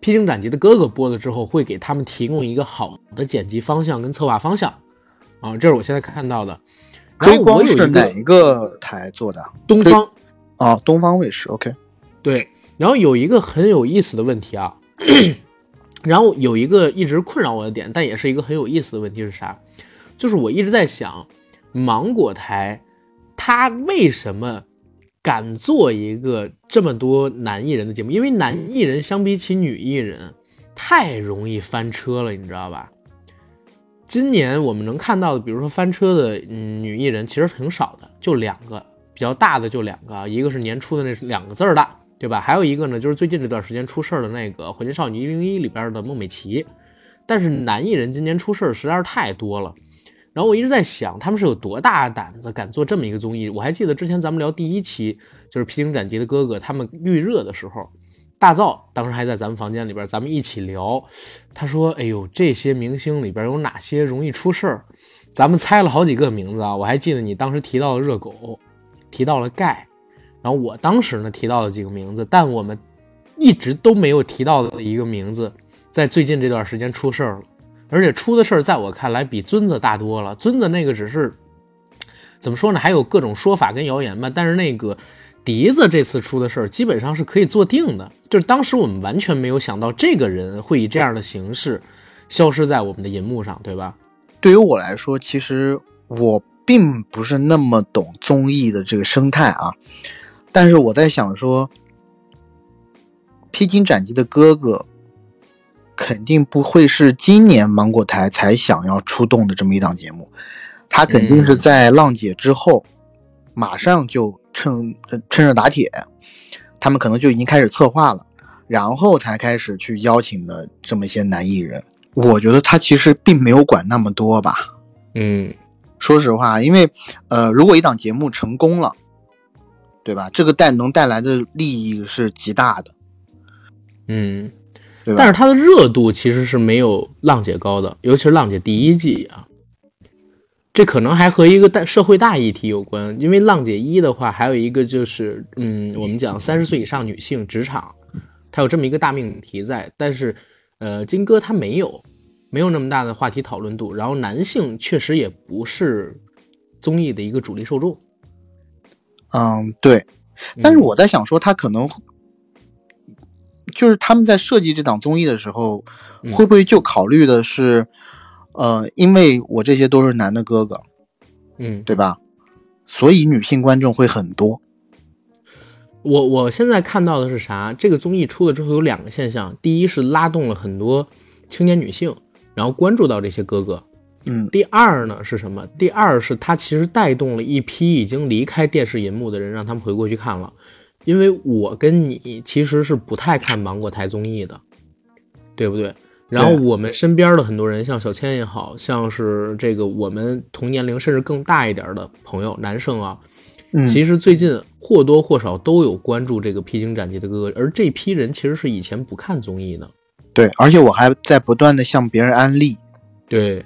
披荆斩棘的哥哥》播了之后，会给他们提供一个好的剪辑方向跟策划方向啊。这是我现在看到的。追光是哪一个台做的？东方啊，东方卫视。OK，对。然后有一个很有意思的问题啊，然后有一个一直困扰我的点，但也是一个很有意思的问题是啥？就是我一直在想，芒果台他为什么敢做一个这么多男艺人的节目？因为男艺人相比起女艺人，太容易翻车了，你知道吧？今年我们能看到的，比如说翻车的嗯女艺人，其实挺少的，就两个比较大的，就两个，一个是年初的那两个字儿的，对吧？还有一个呢，就是最近这段时间出事儿的那个《火箭少女一零一》里边的孟美岐。但是男艺人今年出事儿实在是太多了。然后我一直在想，他们是有多大胆子敢做这么一个综艺？我还记得之前咱们聊第一期，就是《披荆斩棘的哥哥》，他们预热的时候。大造当时还在咱们房间里边，咱们一起聊。他说：“哎呦，这些明星里边有哪些容易出事儿？”咱们猜了好几个名字啊。我还记得你当时提到了热狗，提到了盖，然后我当时呢提到了几个名字，但我们一直都没有提到的一个名字，在最近这段时间出事儿了，而且出的事儿在我看来比尊子大多了。尊子那个只是怎么说呢？还有各种说法跟谣言吧，但是那个。笛子这次出的事儿基本上是可以做定的，就是当时我们完全没有想到这个人会以这样的形式消失在我们的银幕上，对吧？对于我来说，其实我并不是那么懂综艺的这个生态啊，但是我在想说，披荆斩棘的哥哥肯定不会是今年芒果台才想要出动的这么一档节目，他肯定是在浪姐之后马上就。趁趁热打铁，他们可能就已经开始策划了，然后才开始去邀请的这么一些男艺人。我觉得他其实并没有管那么多吧。嗯，说实话，因为呃，如果一档节目成功了，对吧？这个带能带来的利益是极大的。嗯，但是它的热度其实是没有浪姐高的，尤其是浪姐第一季啊。这可能还和一个大社会大议题有关，因为浪姐一的话，还有一个就是，嗯，我们讲三十岁以上女性职场，它有这么一个大命题在。但是，呃，金哥他没有，没有那么大的话题讨论度。然后，男性确实也不是综艺的一个主力受众。嗯，对。但是我在想说，他可能就是他们在设计这档综艺的时候，会不会就考虑的是？呃，因为我这些都是男的哥哥，嗯，对吧？所以女性观众会很多。我我现在看到的是啥？这个综艺出了之后有两个现象：第一是拉动了很多青年女性，然后关注到这些哥哥；嗯，第二呢是什么？第二是它其实带动了一批已经离开电视银幕的人，让他们回过去看了。因为我跟你其实是不太看芒果台综艺的，对不对？然后我们身边的很多人，像小千也好像是这个我们同年龄甚至更大一点的朋友，男生啊，其实最近或多或少都有关注这个披荆斩棘的哥哥，而这批人其实是以前不看综艺的。对，而且我还在不断的向别人安利。对，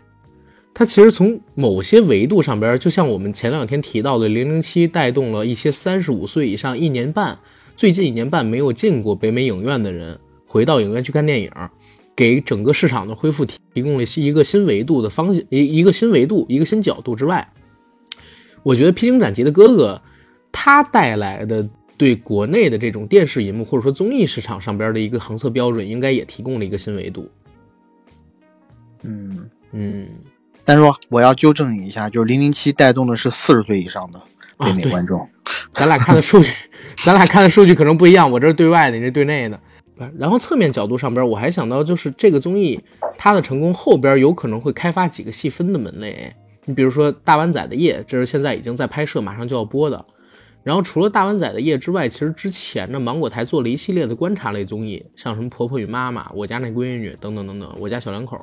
他其实从某些维度上边，就像我们前两天提到的，零零七带动了一些三十五岁以上一年半，最近一年半没有进过北美影院的人，回到影院去看电影。给整个市场的恢复提供了一个新维度的方向，一一个新维度，一个新角度之外，我觉得《披荆斩棘的哥哥》他带来的对国内的这种电视银幕或者说综艺市场上边的一个衡测标准，应该也提供了一个新维度。嗯嗯，但是我要纠正你一下，就是零零七带动的是四十岁以上的北美观众。咱俩看的数据，咱俩看的数据可能不一样，我这是对外的，你这对内的。然后侧面角度上边，我还想到就是这个综艺它的成功后边有可能会开发几个细分的门类。你比如说《大湾仔的夜》，这是现在已经在拍摄，马上就要播的。然后除了《大湾仔的夜》之外，其实之前呢，芒果台做了一系列的观察类综艺，像什么《婆婆与妈妈》、《我家那闺女》等等等等，《我家小两口》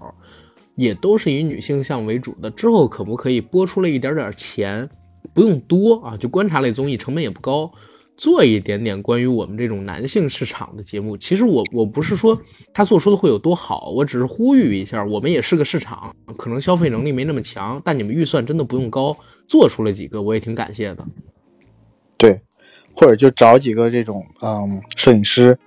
也都是以女性向为主的。之后可不可以播出了一点点钱，不用多啊，就观察类综艺，成本也不高。做一点点关于我们这种男性市场的节目，其实我我不是说他做出的会有多好，我只是呼吁一下，我们也是个市场，可能消费能力没那么强，但你们预算真的不用高，做出了几个我也挺感谢的。对，或者就找几个这种嗯摄影师，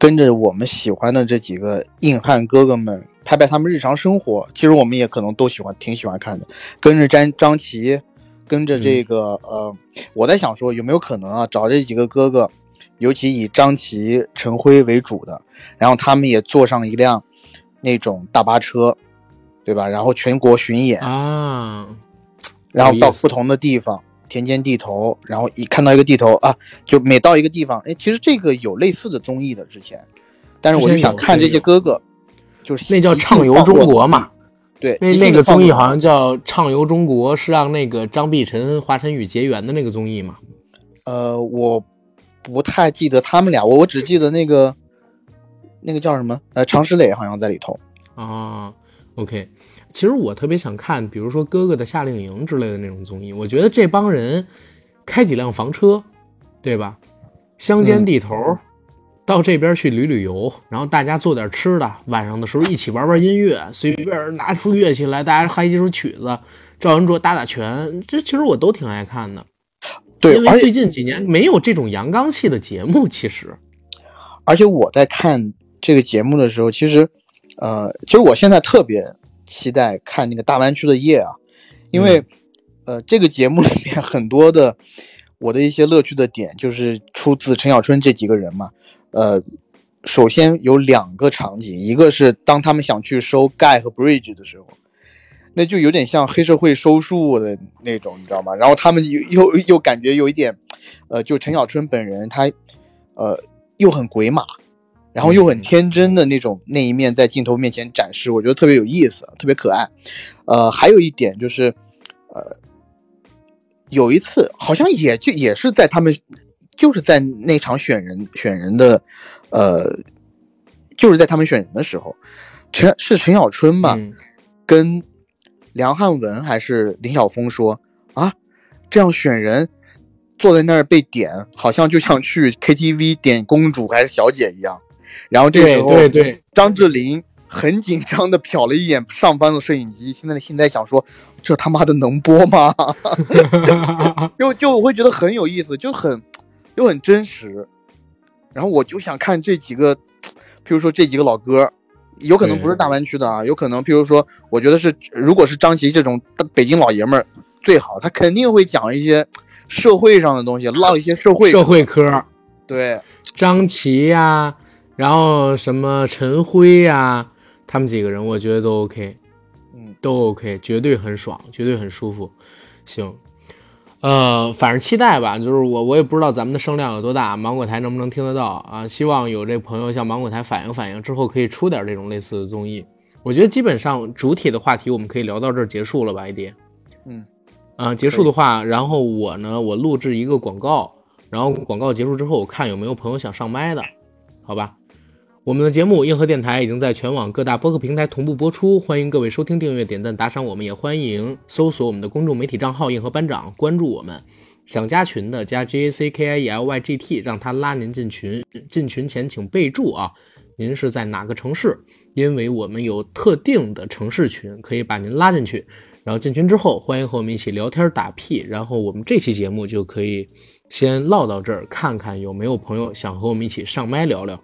跟着我们喜欢的这几个硬汉哥哥们拍拍他们日常生活，其实我们也可能都喜欢，挺喜欢看的，跟着张张琪。跟着这个呃，我在想说有没有可能啊，找这几个哥哥，尤其以张琪、陈辉为主的，然后他们也坐上一辆那种大巴车，对吧？然后全国巡演啊，然后到不同的地方，田间地头，然后一看到一个地头啊，就每到一个地方，哎，其实这个有类似的综艺的之前，但是我就想看这些哥哥就是那叫畅游中国嘛。对，那那个综艺好像叫《畅游中国》，是让那个张碧晨、华晨宇结缘的那个综艺嘛？呃，我不太记得他们俩，我我只记得那个那个叫什么？呃，常石磊好像在里头。啊，OK。其实我特别想看，比如说《哥哥的夏令营》之类的那种综艺。我觉得这帮人开几辆房车，对吧？乡间地头。到这边去旅旅游，然后大家做点吃的，晚上的时候一起玩玩音乐，随便拿出乐器来，大家嗨几首曲子，赵文卓打打拳，这其实我都挺爱看的。对，因为最近几年没有这种阳刚气的节目，其实。而且我在看这个节目的时候，其实，呃，其实我现在特别期待看那个大湾区的夜啊，因为，呃，这个节目里面很多的我的一些乐趣的点，就是出自陈小春这几个人嘛。呃，首先有两个场景，一个是当他们想去收 Guy 和 bridge 的时候，那就有点像黑社会收数的那种，你知道吗？然后他们又又又感觉有一点，呃，就陈小春本人他，呃，又很鬼马，然后又很天真的那种那一面在镜头面前展示，我觉得特别有意思，特别可爱。呃，还有一点就是，呃，有一次好像也就也是在他们。就是在那场选人选人的，呃，就是在他们选人的时候，陈是陈小春吧，跟梁汉文还是林晓峰说啊，这样选人坐在那儿被点，好像就像去 KTV 点公主还是小姐一样。然后这时候，对对，张智霖很紧张的瞟了一眼上方的摄影机，现在现在想说，这他妈的能播吗？就就我会觉得很有意思，就很。又很真实，然后我就想看这几个，譬如说这几个老哥，有可能不是大湾区的啊，有可能譬如说，我觉得是，如果是张琪这种北京老爷们儿最好，他肯定会讲一些社会上的东西，唠一些社会社会科。对，张琪呀，然后什么陈辉呀，他们几个人，我觉得都 OK，嗯，都 OK，绝对很爽，绝对很舒服。行。呃，反正期待吧，就是我我也不知道咱们的声量有多大，芒果台能不能听得到啊？希望有这朋友向芒果台反映反映，之后可以出点这种类似的综艺。我觉得基本上主体的话题我们可以聊到这儿结束了吧，艾迪？嗯，啊，结束的话，然后我呢，我录制一个广告，然后广告结束之后，我看有没有朋友想上麦的，好吧？我们的节目硬核电台已经在全网各大播客平台同步播出，欢迎各位收听、订阅、点赞、打赏。我们也欢迎搜索我们的公众媒体账号“硬核班长”，关注我们。想加群的加 J A C K I E L Y G T，让他拉您进群。进群前请备注啊，您是在哪个城市？因为我们有特定的城市群可以把您拉进去。然后进群之后，欢迎和我们一起聊天打屁。然后我们这期节目就可以先唠到这儿，看看有没有朋友想和我们一起上麦聊聊。